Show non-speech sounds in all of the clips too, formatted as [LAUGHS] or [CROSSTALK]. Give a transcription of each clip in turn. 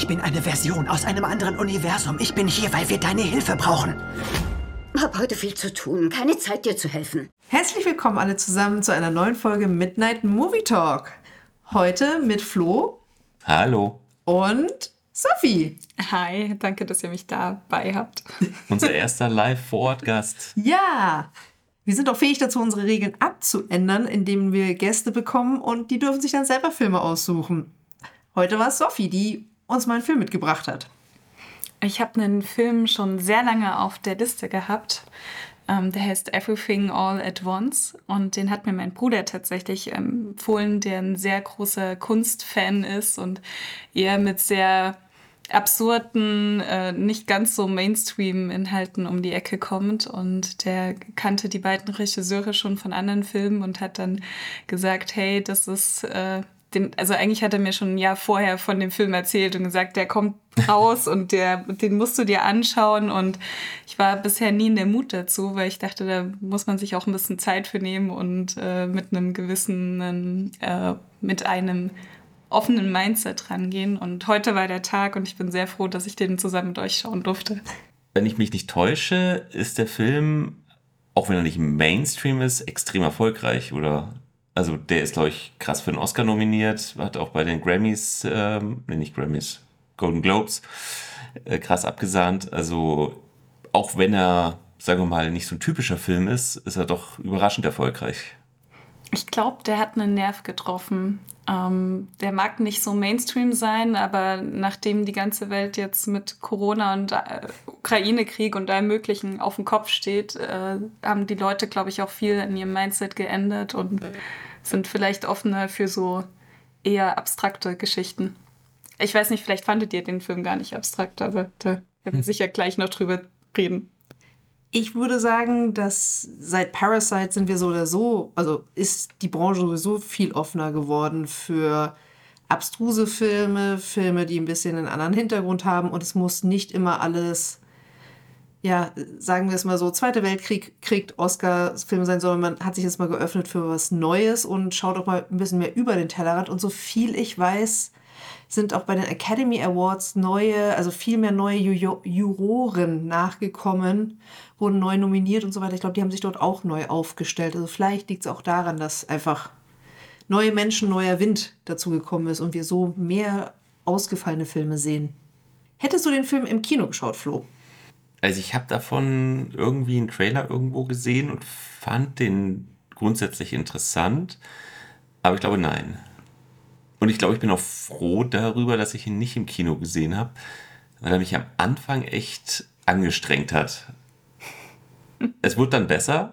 Ich bin eine Version aus einem anderen Universum. Ich bin hier, weil wir deine Hilfe brauchen. Hab heute viel zu tun. Keine Zeit, dir zu helfen. Herzlich willkommen alle zusammen zu einer neuen Folge Midnight Movie Talk. Heute mit Flo. Hallo. Und Sophie. Hi, danke, dass ihr mich dabei habt. [LAUGHS] Unser erster Live-Vor-Ort-Gast. Ja. Wir sind auch fähig dazu, unsere Regeln abzuändern, indem wir Gäste bekommen und die dürfen sich dann selber Filme aussuchen. Heute war es Sophie, die uns mal einen Film mitgebracht hat. Ich habe einen Film schon sehr lange auf der Liste gehabt. Ähm, der heißt Everything All at Once und den hat mir mein Bruder tatsächlich empfohlen, der ein sehr großer Kunstfan ist und eher mit sehr absurden, äh, nicht ganz so Mainstream-Inhalten um die Ecke kommt. Und der kannte die beiden Regisseure schon von anderen Filmen und hat dann gesagt, hey, das ist äh, den, also eigentlich hat er mir schon ein Jahr vorher von dem Film erzählt und gesagt, der kommt raus und der, den musst du dir anschauen. Und ich war bisher nie in der Mut dazu, weil ich dachte, da muss man sich auch ein bisschen Zeit für nehmen und äh, mit einem gewissen, äh, mit einem offenen Mindset rangehen. Und heute war der Tag und ich bin sehr froh, dass ich den zusammen mit euch schauen durfte. Wenn ich mich nicht täusche, ist der Film, auch wenn er nicht Mainstream ist, extrem erfolgreich, oder? Also der ist, glaube ich, krass für einen Oscar nominiert, hat auch bei den Grammys, ähm, nee, nicht Grammys, Golden Globes, äh, krass abgesahnt. Also auch wenn er, sagen wir mal, nicht so ein typischer Film ist, ist er doch überraschend erfolgreich. Ich glaube, der hat einen Nerv getroffen. Ähm, der mag nicht so Mainstream sein, aber nachdem die ganze Welt jetzt mit Corona und äh, Ukraine-Krieg und allem Möglichen auf dem Kopf steht, äh, haben die Leute, glaube ich, auch viel in ihrem Mindset geändert und sind vielleicht offener für so eher abstrakte Geschichten. Ich weiß nicht, vielleicht fandet ihr den Film gar nicht abstrakt, aber da werden wir hm. sicher gleich noch drüber reden. Ich würde sagen, dass seit Parasite sind wir so oder so, also ist die Branche sowieso viel offener geworden für abstruse Filme, Filme, die ein bisschen einen anderen Hintergrund haben. Und es muss nicht immer alles, ja, sagen wir es mal so, Zweiter Weltkrieg kriegt Oscar-Film sein, sondern man hat sich jetzt mal geöffnet für was Neues und schaut auch mal ein bisschen mehr über den Tellerrand. Und so viel ich weiß, sind auch bei den Academy Awards neue, also viel mehr neue Juroren nachgekommen, wurden neu nominiert und so weiter. Ich glaube, die haben sich dort auch neu aufgestellt. Also vielleicht liegt es auch daran, dass einfach neue Menschen, neuer Wind dazugekommen ist und wir so mehr ausgefallene Filme sehen. Hättest du den Film im Kino geschaut, Flo? Also ich habe davon irgendwie einen Trailer irgendwo gesehen und fand den grundsätzlich interessant, aber ich glaube nein. Und ich glaube, ich bin auch froh darüber, dass ich ihn nicht im Kino gesehen habe, weil er mich am Anfang echt angestrengt hat. [LAUGHS] Es wurde dann besser,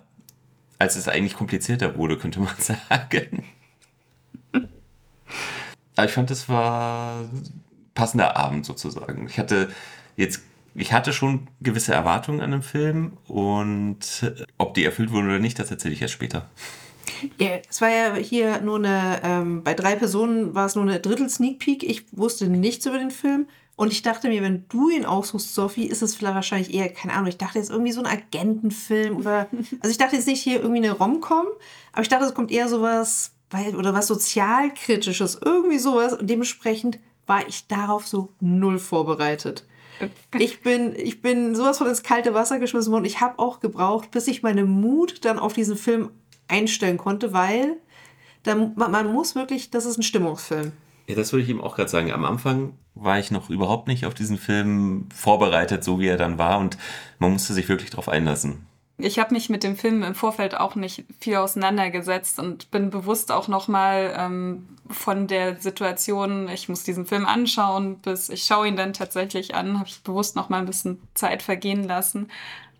als es eigentlich komplizierter wurde, könnte man [LAUGHS] sagen. Aber ich fand, es war passender Abend sozusagen. Ich hatte jetzt, ich hatte schon gewisse Erwartungen an dem Film und ob die erfüllt wurden oder nicht, das erzähle ich erst später. Ja, es war ja hier nur eine, ähm, bei drei Personen war es nur eine Drittel Sneak Peek. Ich wusste nichts über den Film. Und ich dachte mir, wenn du ihn aussuchst, Sophie, ist es vielleicht wahrscheinlich eher, keine Ahnung, ich dachte jetzt irgendwie so ein Agentenfilm oder, [LAUGHS] also ich dachte jetzt nicht hier irgendwie eine Rom-Com, aber ich dachte, es kommt eher sowas, weil, oder was sozialkritisches, irgendwie sowas. Und dementsprechend war ich darauf so null vorbereitet. Ich bin, ich bin sowas von ins kalte Wasser geschmissen worden. Ich habe auch gebraucht, bis ich meine Mut dann auf diesen Film einstellen konnte, weil dann, man muss wirklich, das ist ein Stimmungsfilm. Ja, das würde ich ihm auch gerade sagen. Am Anfang war ich noch überhaupt nicht auf diesen Film vorbereitet, so wie er dann war, und man musste sich wirklich darauf einlassen. Ich habe mich mit dem Film im Vorfeld auch nicht viel auseinandergesetzt und bin bewusst auch nochmal ähm, von der Situation, ich muss diesen Film anschauen, bis ich schaue ihn dann tatsächlich an, habe ich bewusst nochmal ein bisschen Zeit vergehen lassen.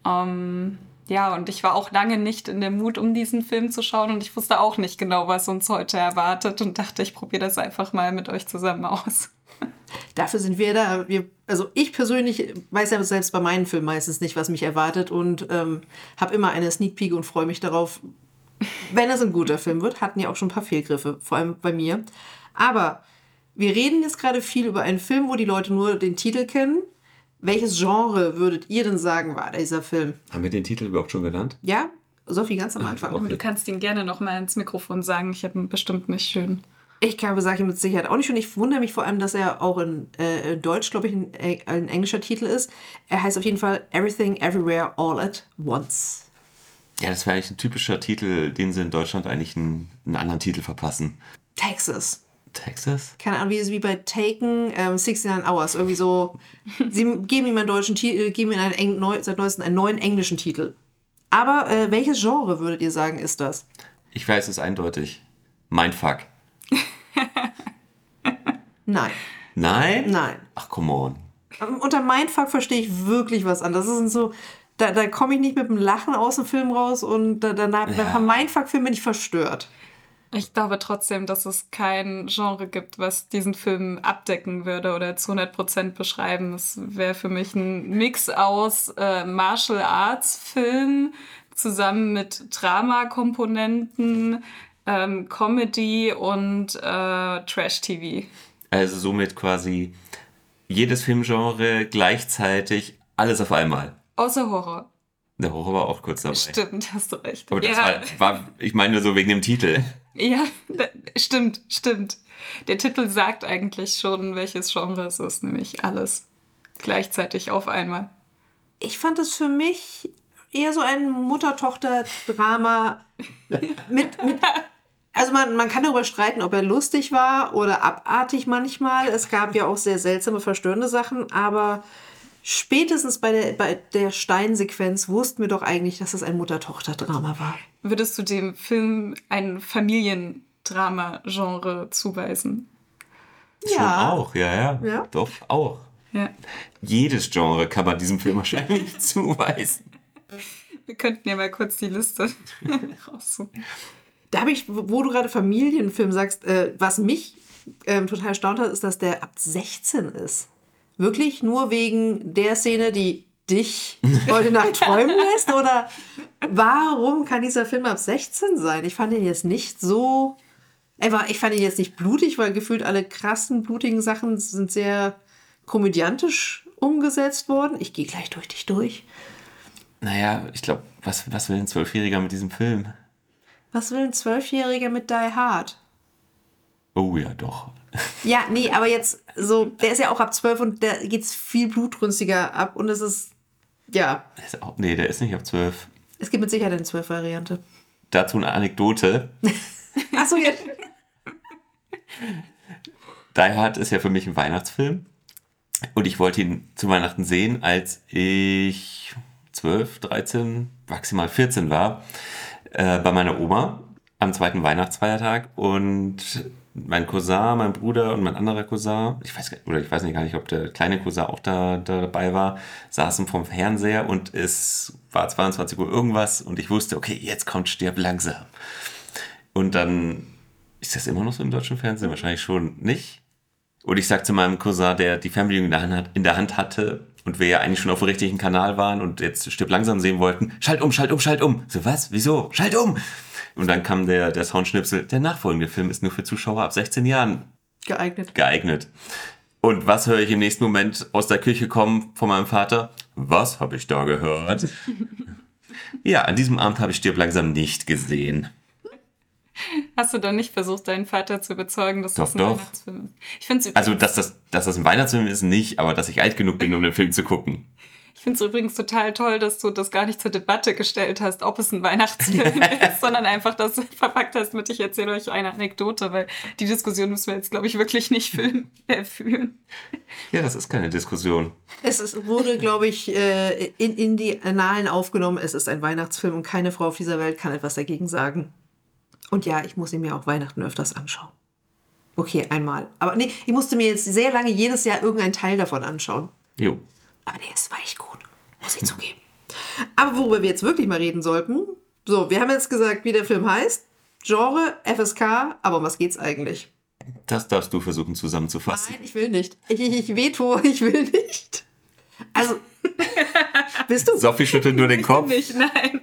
Ähm, ja, und ich war auch lange nicht in der Mut, um diesen Film zu schauen und ich wusste auch nicht genau, was uns heute erwartet und dachte, ich probiere das einfach mal mit euch zusammen aus. Dafür sind wir da. Wir, also ich persönlich weiß ja selbst bei meinen Filmen meistens nicht, was mich erwartet und ähm, habe immer eine Sneak Peek und freue mich darauf, wenn es ein guter Film wird. Hatten ja auch schon ein paar Fehlgriffe, vor allem bei mir. Aber wir reden jetzt gerade viel über einen Film, wo die Leute nur den Titel kennen welches Genre würdet ihr denn sagen, war dieser Film? Haben wir den Titel überhaupt schon genannt? Ja, Sophie, ganz am Anfang. Okay. Du kannst ihn gerne noch mal ins Mikrofon sagen. Ich habe ihn bestimmt nicht schön. Ich glaube, sage ich mit Sicherheit auch nicht. Und ich wundere mich vor allem, dass er auch in äh, Deutsch, glaube ich, ein, äh, ein englischer Titel ist. Er heißt auf jeden Fall Everything Everywhere All at Once. Ja, das wäre eigentlich ein typischer Titel, den sie in Deutschland eigentlich einen, einen anderen Titel verpassen. Texas. Texas? Keine Ahnung, wie es wie bei Taken, ähm, 69 Hours. Irgendwie so. [LAUGHS] sie geben ihm einen deutschen Titel, geben ihm einen eng, neu, seit neuestem einen neuen englischen Titel. Aber äh, welches Genre würdet ihr sagen, ist das? Ich weiß es eindeutig. Mindfuck. [LAUGHS] Nein. Nein? Nein. Ach, come on. Ähm, Unter Mindfuck verstehe ich wirklich was anderes. Das ist so, da, da komme ich nicht mit dem Lachen aus dem Film raus und da, danach, Ja. beim Mindfuck-Film bin ich verstört. Ich glaube trotzdem, dass es kein Genre gibt, was diesen Film abdecken würde oder zu 100% beschreiben. Es wäre für mich ein Mix aus äh, Martial Arts Film zusammen mit Drama-Komponenten, ähm, Comedy und äh, Trash-TV. Also somit quasi jedes Filmgenre gleichzeitig alles auf einmal. Außer Horror. Der Horror war auch kurz dabei. Stimmt, hast du recht. Aber das ja, war, war, ich meine nur so wegen dem Titel. ja, da- stimmt, stimmt. Der Titel sagt eigentlich schon, welches Genre es ist, nämlich alles gleichzeitig auf einmal. Ich fand es für mich eher so ein Mutter-Tochter-Drama [LAUGHS] mit, mit also man, man kann darüber streiten, ob er lustig war oder abartig manchmal. Es gab ja auch sehr seltsame, verstörende Sachen, aber spätestens bei der, bei der Steinsequenz wussten wir doch eigentlich, dass es ein Mutter-Tochter-Drama war. Würdest du dem Film ein Familiendrama-Genre zuweisen? Schon auch, ja, ja, Ja. Doch, auch. Ja. Jedes Genre kann man diesem Film wahrscheinlich [LAUGHS] zuweisen. Wir könnten ja mal kurz die Liste [LAUGHS] raussuchen. Da habe ich, wo du gerade Familienfilm sagst, äh, was mich ähm, total erstaunt hat, ist, dass der ab 16 ist. Wirklich nur wegen der Szene, die dich [LAUGHS] heute Nacht träumen lässt? Oder warum kann dieser Film ab 16 sein? Ich fand ihn jetzt nicht so. Einfach, ich fand ihn jetzt nicht blutig, weil gefühlt alle krassen, blutigen Sachen sind sehr komödiantisch umgesetzt worden. Ich gehe gleich durch dich durch. Naja, ich glaube, was, was will ein Zwölfjähriger mit diesem Film? Was will ein Zwölfjähriger mit Die Hard? Oh ja, doch. Ja, nee, aber jetzt so, der ist ja auch ab 12 und da geht's viel blutrünstiger ab und es ist, ja, ist auch, nee, der ist nicht ab zwölf. es gibt mit Sicherheit eine 12-Variante. Dazu eine Anekdote. [LAUGHS] Achso, jetzt. Die Hard ist ja für mich ein Weihnachtsfilm. Und ich wollte ihn zu Weihnachten sehen, als ich 12, 13, maximal 14 war, äh, bei meiner Oma am zweiten Weihnachtsfeiertag. Und mein Cousin, mein Bruder und mein anderer Cousin, ich weiß, oder ich weiß nicht gar nicht, ob der kleine Cousin auch da, da dabei war, saßen vom Fernseher und es war 22 Uhr irgendwas und ich wusste, okay, jetzt kommt Stirb langsam. Und dann ist das immer noch so im deutschen Fernsehen? Wahrscheinlich schon nicht. Und ich sag zu meinem Cousin, der die Fernbedienung in der Hand, hat- in der Hand hatte und wir ja eigentlich schon auf dem richtigen Kanal waren und jetzt Stirb langsam sehen wollten, schalt um, schalt um, schalt um. So, was? Wieso? Schalt um! Und dann kam der, der Soundschnipsel, der nachfolgende Film ist nur für Zuschauer ab 16 Jahren Geeignet. geeignet. Und was höre ich im nächsten Moment aus der Küche kommen von meinem Vater? Was habe ich da gehört? [LAUGHS] ja, an diesem Abend habe ich Stirb langsam nicht gesehen. Hast du dann nicht versucht, deinen Vater zu überzeugen, dass das Doch, ein doch. Weihnachtsfilm ist? Ich finde Also, dass das, dass das ein Weihnachtsfilm ist, nicht, aber dass ich alt genug bin, um den Film zu gucken. Ich finde es übrigens total toll, dass du das gar nicht zur Debatte gestellt hast, ob es ein Weihnachtsfilm [LAUGHS] ist, sondern einfach das verpackt hast mit, ich erzähle euch eine Anekdote, weil die Diskussion müssen wir jetzt, glaube ich, wirklich nicht film- [LAUGHS] äh, führen. Ja, das ist keine Diskussion. Es ist, wurde, glaube ich, äh, in, in die Annalen aufgenommen, es ist ein Weihnachtsfilm und keine Frau auf dieser Welt kann etwas dagegen sagen. Und ja, ich muss ihn mir auch Weihnachten öfters anschauen. Okay, einmal. Aber nee, ich musste mir jetzt sehr lange jedes Jahr irgendeinen Teil davon anschauen. Jo. Aber der ist weich gut, muss ich zugeben. Aber worüber wir jetzt wirklich mal reden sollten, so, wir haben jetzt gesagt, wie der Film heißt, Genre, FSK, aber um was geht's eigentlich? Das darfst du versuchen zusammenzufassen. Nein, ich will nicht. Ich, ich, ich veto, [LAUGHS] ich will nicht. Also, [LAUGHS] bist du? Sophie schüttelt nur den Kopf. Nicht, nein.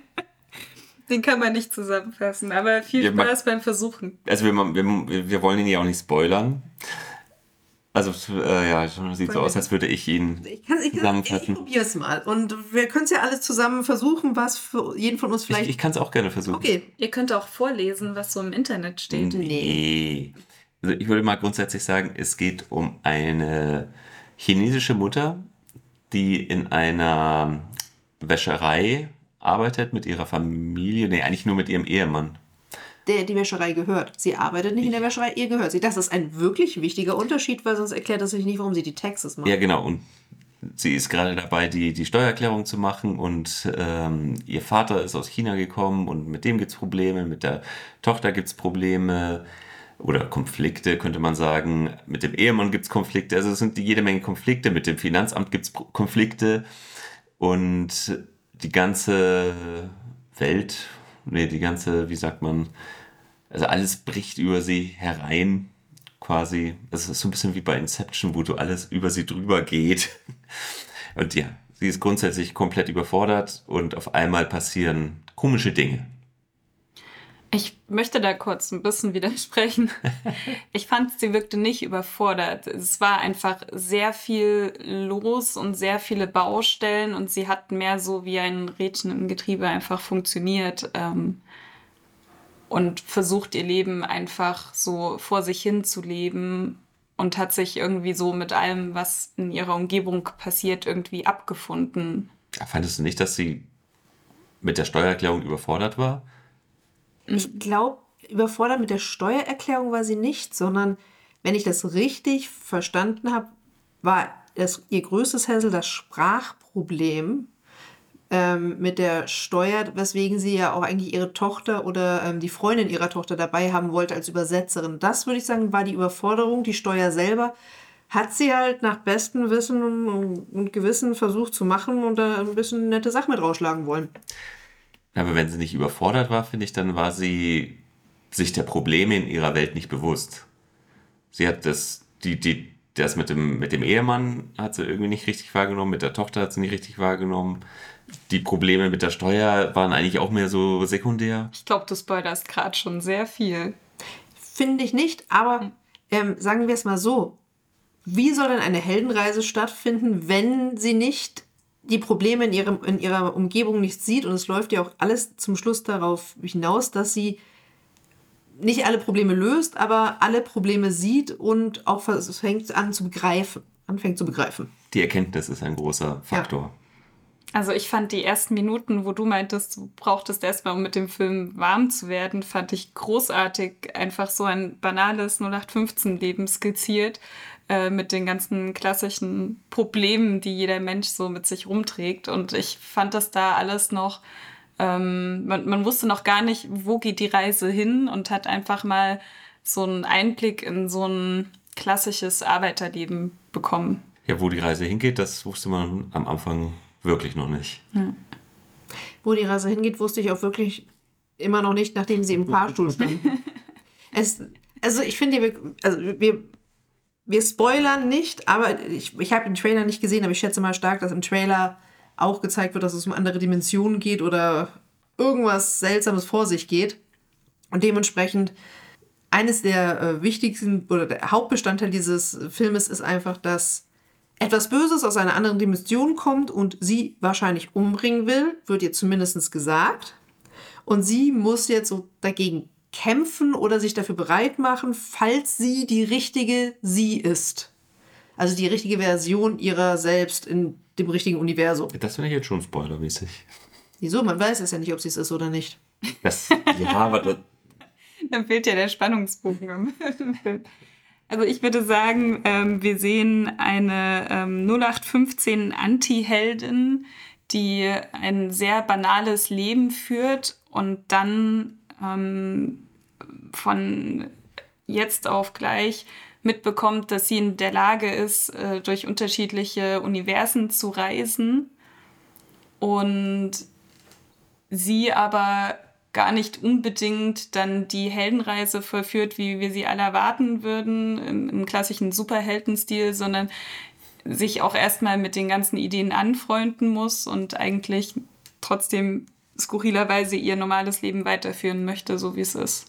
Den kann man nicht zusammenfassen, aber viel Ja, man- Spaß beim Versuchen. Also wir, wir, wir wollen ihn ja auch nicht spoilern. Also äh, ja, sieht so aus, als würde ich ihn Ich, kann, ich, ich, ich zusammenfassen. probiere es mal. Und wir können es ja alles zusammen versuchen, was für jeden von uns Ich, vielleicht. ich kann es auch gerne versuchen. okay. Ihr könnt auch vorlesen, was so im Internet steht. Nee. Also ich würde mal grundsätzlich sagen, es geht um eine chinesische Mutter, die in einer Wäscherei arbeitet mit ihrer Familie, nee, eigentlich nur mit ihrem Ehemann. Der die Wäscherei gehört. Sie arbeitet nicht in der Wäscherei, ihr gehört sie. Das ist ein wirklich wichtiger Unterschied, weil sonst erklärt das sich nicht, warum sie die Taxes macht. Ja, genau. Und sie ist gerade dabei, die, die Steuererklärung zu machen und ähm, ihr Vater ist aus China gekommen und mit dem gibt es Probleme, mit der Tochter gibt es Probleme oder Konflikte, könnte man sagen. Mit dem Ehemann gibt es Konflikte, also es sind jede Menge Konflikte, mit dem Finanzamt gibt es Konflikte und die ganze Welt, nee, die ganze, wie sagt man, also alles bricht über sie herein quasi. Es ist so ein bisschen wie bei Inception, wo du alles über sie drüber geht. [LAUGHS] Und ja, sie ist grundsätzlich komplett überfordert und auf einmal passieren komische Dinge. Ich möchte da kurz ein bisschen widersprechen. [LAUGHS] Ich fand, sie wirkte nicht überfordert. Es war einfach sehr viel los und sehr viele Baustellen und sie hat mehr so wie ein Rädchen im Getriebe einfach funktioniert ähm, und versucht ihr Leben einfach so vor sich hin zu leben und hat sich irgendwie so mit allem, was in ihrer Umgebung passiert, irgendwie abgefunden. Fandest du nicht, dass sie mit der Steuererklärung überfordert war? Ich glaube, überfordert mit der Steuererklärung war sie nicht, sondern wenn ich das richtig verstanden habe, war das, ihr größtes Hänsel das Sprachproblem ähm, mit der Steuer, weswegen sie ja auch eigentlich ihre Tochter oder ähm, die Freundin ihrer Tochter dabei haben wollte als Übersetzerin. Das würde ich sagen, war die Überforderung. Die Steuer selber hat sie halt nach bestem Wissen und Gewissen versucht zu machen und da ein bisschen nette Sachen mit rausschlagen wollen. Aber wenn sie nicht überfordert war, finde ich, dann war sie sich der Probleme in ihrer Welt nicht bewusst. Sie hat das, die, die, das mit dem, mit dem Ehemann hat sie irgendwie nicht richtig wahrgenommen, mit der Tochter hat sie nicht richtig wahrgenommen. Die Probleme mit der Steuer waren eigentlich auch mehr so sekundär. Ich glaube, du spoilerst gerade schon sehr viel. Finde ich nicht, aber ähm, sagen wir es mal so. Wie soll denn eine Heldenreise stattfinden, wenn sie nicht die Probleme in, ihrem, in ihrer Umgebung nicht sieht. Und es läuft ja auch alles zum Schluss darauf hinaus, dass sie nicht alle Probleme löst, aber alle Probleme sieht und auch fängt an zu begreifen. Anfängt zu begreifen. Die Erkenntnis ist ein großer Faktor. Ja. Also ich fand die ersten Minuten, wo du meintest, du brauchtest erstmal, um mit dem Film warm zu werden, fand ich großartig. Einfach so ein banales 0815-Leben skizziert äh, mit den ganzen klassischen Problemen, die jeder Mensch so mit sich rumträgt. Und ich fand das da alles noch, ähm, man, man wusste noch gar nicht, wo geht die Reise hin und hat einfach mal so einen Einblick in so ein klassisches Arbeiterleben bekommen. Ja, wo die Reise hingeht, das wusste man am Anfang wirklich noch nicht. Hm. Wo die Reise hingeht, wusste ich auch wirklich immer noch nicht, nachdem sie im Fahrstuhl stand. [LAUGHS] es, also ich finde, wir, also wir wir spoilern nicht, aber ich, ich habe den Trailer nicht gesehen, aber ich schätze mal stark, dass im Trailer auch gezeigt wird, dass es um andere Dimensionen geht oder irgendwas Seltsames vor sich geht. Und dementsprechend eines der äh, wichtigsten oder der Hauptbestandteil dieses Filmes ist einfach, dass etwas Böses aus einer anderen Dimension kommt und sie wahrscheinlich umbringen will, wird ihr zumindest gesagt. Und sie muss jetzt so dagegen kämpfen oder sich dafür bereit machen, falls sie die richtige sie ist. Also die richtige Version ihrer selbst in dem richtigen Universum. Das finde ich jetzt schon spoilermäßig. Wieso? Man weiß es ja nicht, ob sie es ist oder nicht. Das, ja, aber das [LAUGHS] Dann fehlt ja der Spannungsbogen im Film. Also ich würde sagen, ähm, wir sehen eine ähm, 0815 Anti-Heldin, die ein sehr banales Leben führt und dann ähm, von jetzt auf gleich mitbekommt, dass sie in der Lage ist, äh, durch unterschiedliche Universen zu reisen und sie aber gar nicht unbedingt dann die Heldenreise vollführt, wie wir sie alle erwarten würden, im, im klassischen Superheldenstil, sondern sich auch erstmal mit den ganzen Ideen anfreunden muss und eigentlich trotzdem skurrilerweise ihr normales Leben weiterführen möchte, so wie es ist.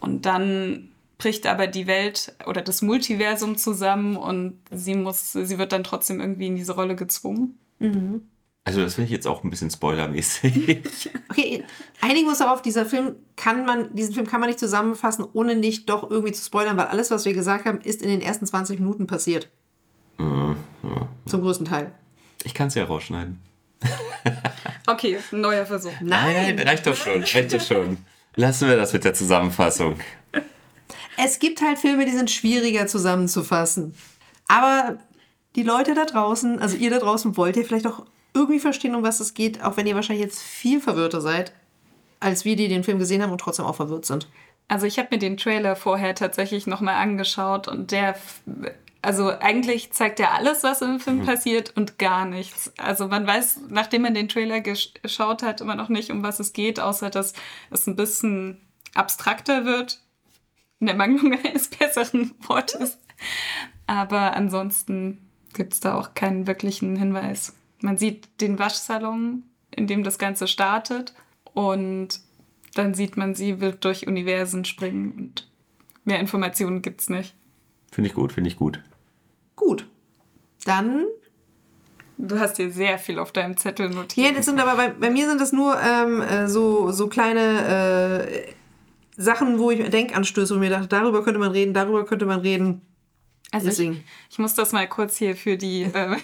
Und dann bricht aber die Welt oder das Multiversum zusammen und sie muss, sie wird dann trotzdem irgendwie in diese Rolle gezwungen. Mhm. Also das finde ich jetzt auch ein bisschen spoilermäßig. [LAUGHS] Okay, einigen uns darauf, dieser Film kann man, diesen Film kann man nicht zusammenfassen, ohne nicht doch irgendwie zu spoilern, weil alles, was wir gesagt haben, ist in den ersten 20 Minuten passiert. Zum größten Teil. Ich kann es ja rausschneiden. [LAUGHS] Okay, neuer Versuch. Nein, reicht doch schon, reicht doch schon. Lassen wir das mit der Zusammenfassung. Es gibt halt Filme, die sind schwieriger zusammenzufassen. Aber die Leute da draußen, also ihr da draußen, wollt ihr vielleicht auch irgendwie verstehen, um was es geht, auch wenn ihr wahrscheinlich jetzt viel verwirrter seid, als wir, die den Film gesehen haben und trotzdem auch verwirrt sind. Also ich habe mir den Trailer vorher tatsächlich nochmal angeschaut und der, also eigentlich zeigt er alles, was im Film passiert und gar nichts. Also man weiß, nachdem man den Trailer gesch- geschaut hat, immer noch nicht, um was es geht, außer dass es ein bisschen abstrakter wird. In der Mangelung [LAUGHS] eines besseren Wortes. Aber ansonsten gibt es da auch keinen wirklichen Hinweis. Man sieht den Waschsalon, in dem das Ganze startet und dann sieht man, sie wird durch Universen springen und mehr Informationen gibt's nicht. Finde ich gut, finde ich gut. Gut. Dann Du hast dir sehr viel auf deinem Zettel notiert. Ja, das sind aber bei, bei mir sind das nur ähm, äh, so, so kleine äh, Sachen, wo ich Denkanstöße, ich mir dachte, darüber könnte man reden, darüber könnte man reden. Also ich, Deswegen. ich muss das mal kurz hier für die, äh,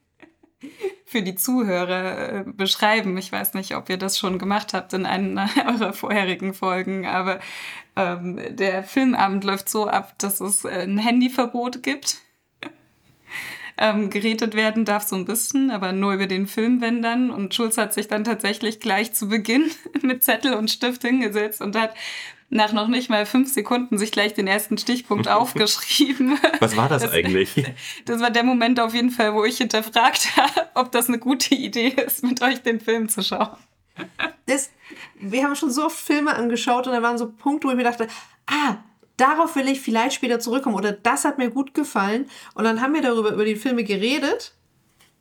[LAUGHS] für die Zuhörer äh, beschreiben. Ich weiß nicht, ob ihr das schon gemacht habt in einer [LAUGHS] eurer vorherigen Folgen, aber ähm, der Filmabend läuft so ab, dass es äh, ein Handyverbot gibt. Ähm, geredet werden darf so ein bisschen, aber nur über den Film, wenn dann. Und Schulz hat sich dann tatsächlich gleich zu Beginn [LAUGHS] mit Zettel und Stift hingesetzt und hat nach noch nicht mal fünf Sekunden sich gleich den ersten Stichpunkt [LAUGHS] aufgeschrieben. Was war das, eigentlich? [LAUGHS] Das war der Moment auf jeden Fall, wo ich hinterfragt habe, ob das eine gute Idee ist, mit euch den Film zu schauen. Das, wir haben schon so oft Filme angeschaut und da waren so Punkte, wo ich mir dachte, ah, darauf will ich vielleicht später zurückkommen oder das hat mir gut gefallen. Und dann haben wir darüber über die Filme geredet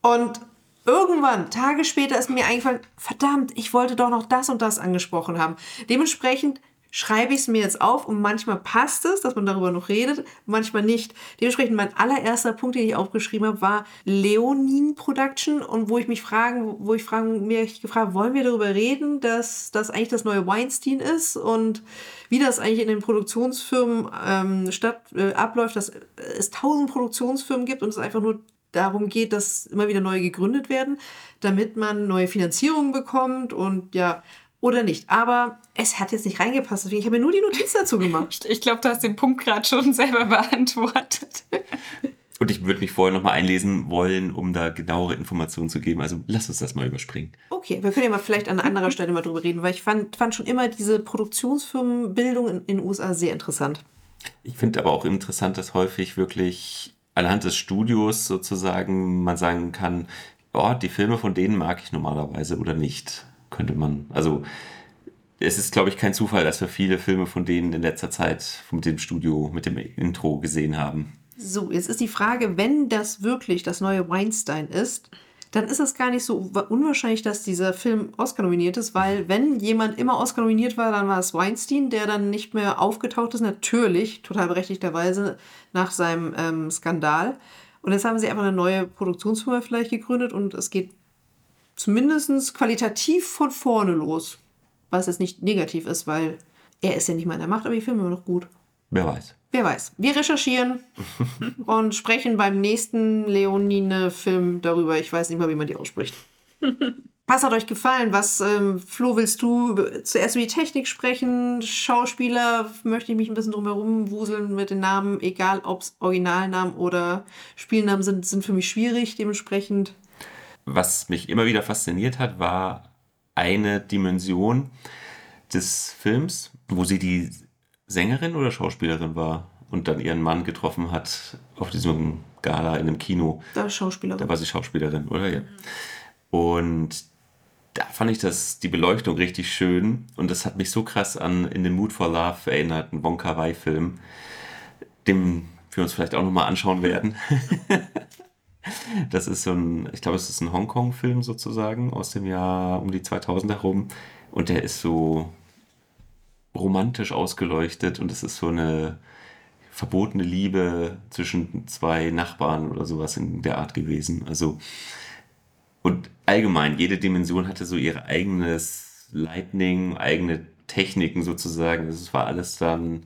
und irgendwann, Tage später, ist mir eingefallen, verdammt, ich wollte doch noch das und das angesprochen haben. Dementsprechend schreibe ich es mir jetzt auf und manchmal passt es, dass man darüber noch redet, manchmal nicht. Dementsprechend mein allererster Punkt, den ich aufgeschrieben habe, war Leonin Production und wo ich mich fragen, wo ich fragen, mir gefragt, wollen wir darüber reden, dass das eigentlich das neue Weinstein ist und wie das eigentlich in den Produktionsfirmen ähm, statt äh, abläuft, dass es tausend Produktionsfirmen gibt und es einfach nur darum geht, dass immer wieder neue gegründet werden, damit man neue Finanzierungen bekommt und ja, oder nicht. Aber es hat jetzt nicht reingepasst, deswegen ich habe mir nur die Notiz dazu gemacht. [LAUGHS] Ich glaube, du hast den Punkt gerade schon selber beantwortet. Und ich würde mich vorher nochmal einlesen wollen, um da genauere Informationen zu geben. Also lass uns das mal überspringen. Okay, wir können ja mal vielleicht an anderer Stelle mal drüber reden, weil ich fand, fand schon immer diese Produktionsfirmenbildung in, in den USA sehr interessant. Ich finde aber auch interessant, dass häufig wirklich anhand des Studios sozusagen man sagen kann, oh, die Filme von denen mag ich normalerweise oder nicht. Könnte man. Also es ist, glaube ich, kein Zufall, dass wir viele Filme von denen in letzter Zeit mit dem Studio, mit dem Intro gesehen haben. So, jetzt ist die Frage, wenn das wirklich das neue Weinstein ist, dann ist es gar nicht so unwahrscheinlich, dass dieser Film Oscar nominiert ist, weil wenn jemand immer Oscar nominiert war, dann war es Weinstein, der dann nicht mehr aufgetaucht ist, natürlich, total berechtigterweise, nach seinem ähm, Skandal. Und jetzt haben sie einfach eine neue Produktionsfirma vielleicht gegründet und es geht zumindest qualitativ von vorne los. Was jetzt nicht negativ ist, weil er ist ja nicht mehr in der Macht, aber die Filme immer noch gut. Wer weiß. Wer weiß. Wir recherchieren [LAUGHS] und sprechen beim nächsten Leonine-Film darüber. Ich weiß nicht mal, wie man die ausspricht. [LAUGHS] Was hat euch gefallen? Was, ähm, Flo, willst du zuerst über die Technik sprechen? Schauspieler, möchte ich mich ein bisschen drum herum wuseln mit den Namen, egal ob es Originalnamen oder Spielnamen sind, sind für mich schwierig. Dementsprechend, Was mich immer wieder fasziniert hat, war eine Dimension des Films, wo sie die Sängerin oder Schauspielerin war und dann ihren Mann getroffen hat auf diesem Gala in einem Kino. da Schauspieler. Da war sie Schauspielerin, oder? Ja. Und da fand ich das, die Beleuchtung richtig schön und das hat mich so krass an In the Mood for Love erinnert, einen Wong Kar Wai Film, den wir uns vielleicht auch nochmal anschauen werden. [LAUGHS] Das ist so ein, ich glaube, es ist ein Hongkong-Film sozusagen aus dem Jahr um die 2000 herum und der ist so romantisch ausgeleuchtet und es ist so eine verbotene Liebe zwischen zwei Nachbarn oder sowas in der Art gewesen. Also Und allgemein, jede Dimension hatte so ihr eigenes Lightning, eigene Techniken sozusagen. Das war alles dann,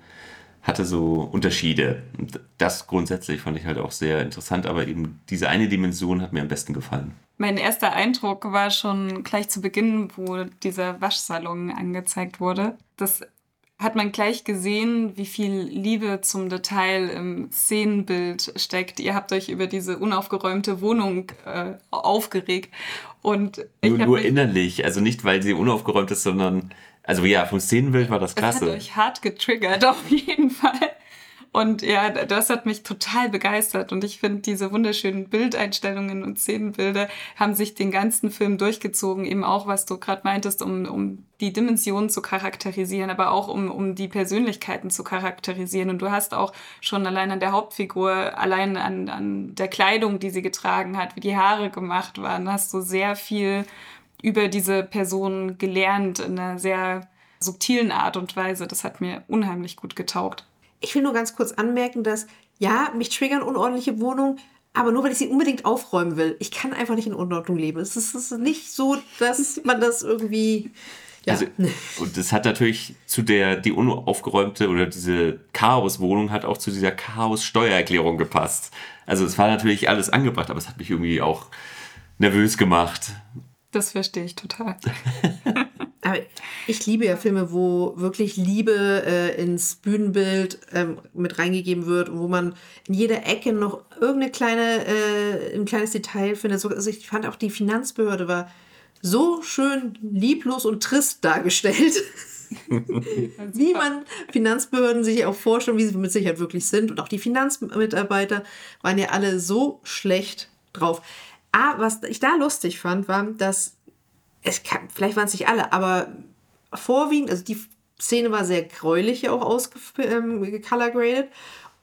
hatte so Unterschiede. Und das grundsätzlich fand ich halt auch sehr interessant, aber eben diese eine Dimension hat mir am besten gefallen. Mein erster Eindruck war schon gleich zu Beginn, wo dieser Waschsalon angezeigt wurde. Das hat man gleich gesehen, wie viel Liebe zum Detail im Szenenbild steckt. Ihr habt euch über diese unaufgeräumte Wohnung äh, aufgeregt. Und Nur, nur innerlich, also nicht, weil sie unaufgeräumt ist, sondern, also ja, vom Szenenbild war das Das hat klasse. euch hart getriggert, [LAUGHS] auf jeden Fall. Und ja, das hat mich total begeistert. Und ich finde, diese wunderschönen Bildeinstellungen und Szenenbilder haben sich den ganzen Film durchgezogen. Eben auch, was du gerade meintest, um, um die Dimensionen zu charakterisieren, aber auch um, um die Persönlichkeiten zu charakterisieren. Und du hast auch schon allein an der Hauptfigur, allein an, an der Kleidung, die sie getragen hat, wie die Haare gemacht waren, hast du sehr viel über diese Person gelernt in einer sehr subtilen Art und Weise. Das hat mir unheimlich gut getaugt. Ich will nur ganz kurz anmerken, dass ja, mich triggern unordentliche Wohnungen, aber nur weil ich sie unbedingt aufräumen will. Ich kann einfach nicht in Unordnung leben. Es ist, es ist nicht so, dass [LAUGHS] man das irgendwie. Ja. Also, und das hat natürlich zu der, die unaufgeräumte oder diese Chaoswohnung hat auch zu dieser Chaos-Steuererklärung gepasst. Also es war natürlich alles angebracht, aber es hat mich irgendwie auch nervös gemacht. Das verstehe ich total. [LAUGHS] Aber ich liebe ja Filme, wo wirklich Liebe äh, ins Bühnenbild ähm, mit reingegeben wird und wo man in jeder Ecke noch irgendeine kleine, äh, ein kleines Detail findet. So, also ich fand auch die Finanzbehörde war so schön lieblos und trist dargestellt. [LAUGHS] wie man Finanzbehörden sich auch vorstellen, wie sie mit Sicherheit wirklich sind. Und auch die Finanzmitarbeiter waren ja alle so schlecht drauf. Ah, was ich da lustig fand, war, dass es kann, vielleicht waren es nicht alle, aber vorwiegend, also die Szene war sehr gräulich ja auch ausgecolorgraded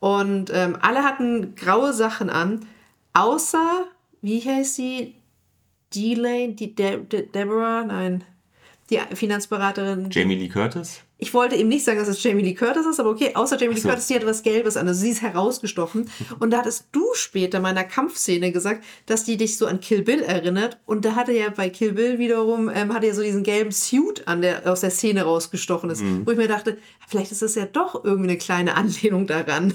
und ähm, alle hatten graue Sachen an, außer, wie heißt sie? Delay, die De De Deborah, nein, die Finanzberaterin. Jamie Lee Curtis? Ich wollte eben nicht sagen, dass es Jamie Lee Curtis ist, aber okay, außer Jamie Lee so. Curtis, die hat was Gelbes an. Also sie ist herausgestochen. [LAUGHS] Und da hattest du später in meiner Kampfszene gesagt, dass die dich so an Kill Bill erinnert. Und da hatte ja bei Kill Bill wiederum, ähm, hatte ja so diesen gelben Suit an, der aus der Szene rausgestochen ist. Wo ich mir dachte, vielleicht ist das ja doch irgendwie eine kleine Anlehnung daran.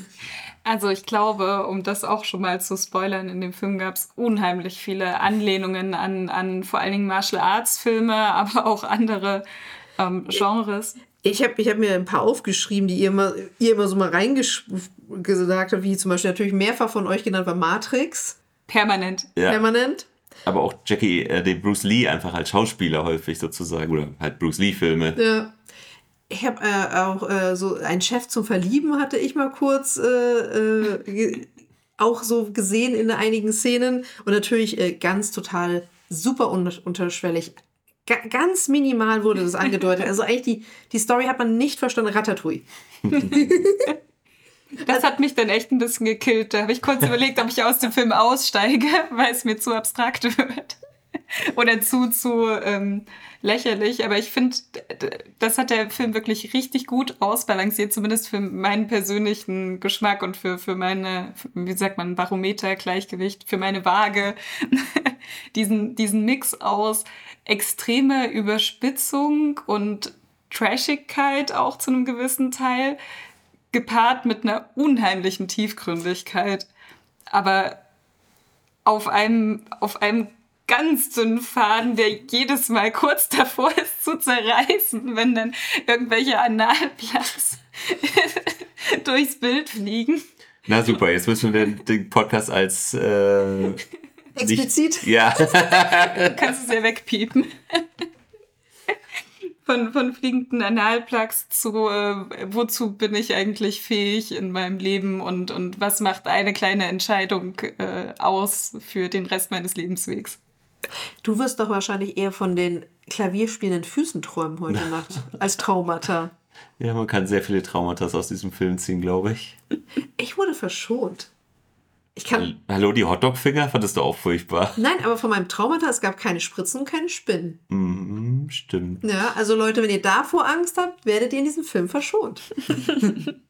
Also ich glaube, um das auch schon mal zu spoilern, in dem Film gab es unheimlich viele Anlehnungen an, an vor allen Dingen Martial Arts Filme, [LAUGHS] aber auch andere ähm, Genres. Ich habe ich hab mir ein paar aufgeschrieben, die ihr immer, ihr immer so mal reingesagt habt, wie zum Beispiel natürlich mehrfach von euch genannt war Matrix, Permanent. Ja. permanent. Aber auch Jackie, äh, den Bruce Lee einfach als Schauspieler häufig sozusagen. Oder halt Bruce Lee-Filme. Ja. Ich habe äh, auch äh, so einen Chef zum Verlieben hatte ich mal kurz äh, äh, auch so gesehen in einigen Szenen und natürlich äh, ganz total super un unterschwellig. Ga ganz minimal wurde das angedeutet. Also eigentlich die, die Story hat man nicht verstanden. Ratatouille. [LAUGHS] Das hat mich dann echt ein bisschen gekillt. Da habe ich kurz überlegt, ob ich aus dem Film aussteige, [LAUGHS] weil es mir zu abstrakt wird. Oder zu, zu ähm, lächerlich. Aber ich finde, das hat der Film wirklich richtig gut ausbalanciert, zumindest für meinen persönlichen Geschmack und für, für meine, wie sagt man, Barometer, Gleichgewicht, für meine Waage. Diesen, diesen Mix aus extremer Überspitzung und Trashigkeit auch zu einem gewissen Teil, gepaart mit einer unheimlichen Tiefgründigkeit, aber auf einem, auf einem ganz dünnen Faden, der jedes Mal kurz davor ist zu zerreißen, wenn dann irgendwelche Analplugs [LAUGHS] durchs Bild fliegen. Na super, jetzt müssen wir den, den Podcast als äh, Explizit. Nicht, ja. [LAUGHS] Du kannst es ja wegpiepen. Von, von fliegenden Analplugs zu, äh, wozu bin ich eigentlich fähig in meinem Leben und, und was macht eine kleine Entscheidung äh, aus für den Rest meines Lebenswegs? Du wirst doch wahrscheinlich eher von den klavierspielenden Füßen träumen heute [LAUGHS] Nacht als Traumata. ja, man kann sehr viele Traumata aus diesem Film ziehen, glaube ich. Ich wurde verschont. Ich kann. Hallo, die Hotdog-Finger fandest du auch furchtbar. Nein, aber von meinem Traumata, es gab keine Spritzen und keine Spinnen. Mhm, stimmt. Ja, also Leute, wenn ihr davor Angst habt, werdet ihr in diesem Film verschont. [LAUGHS]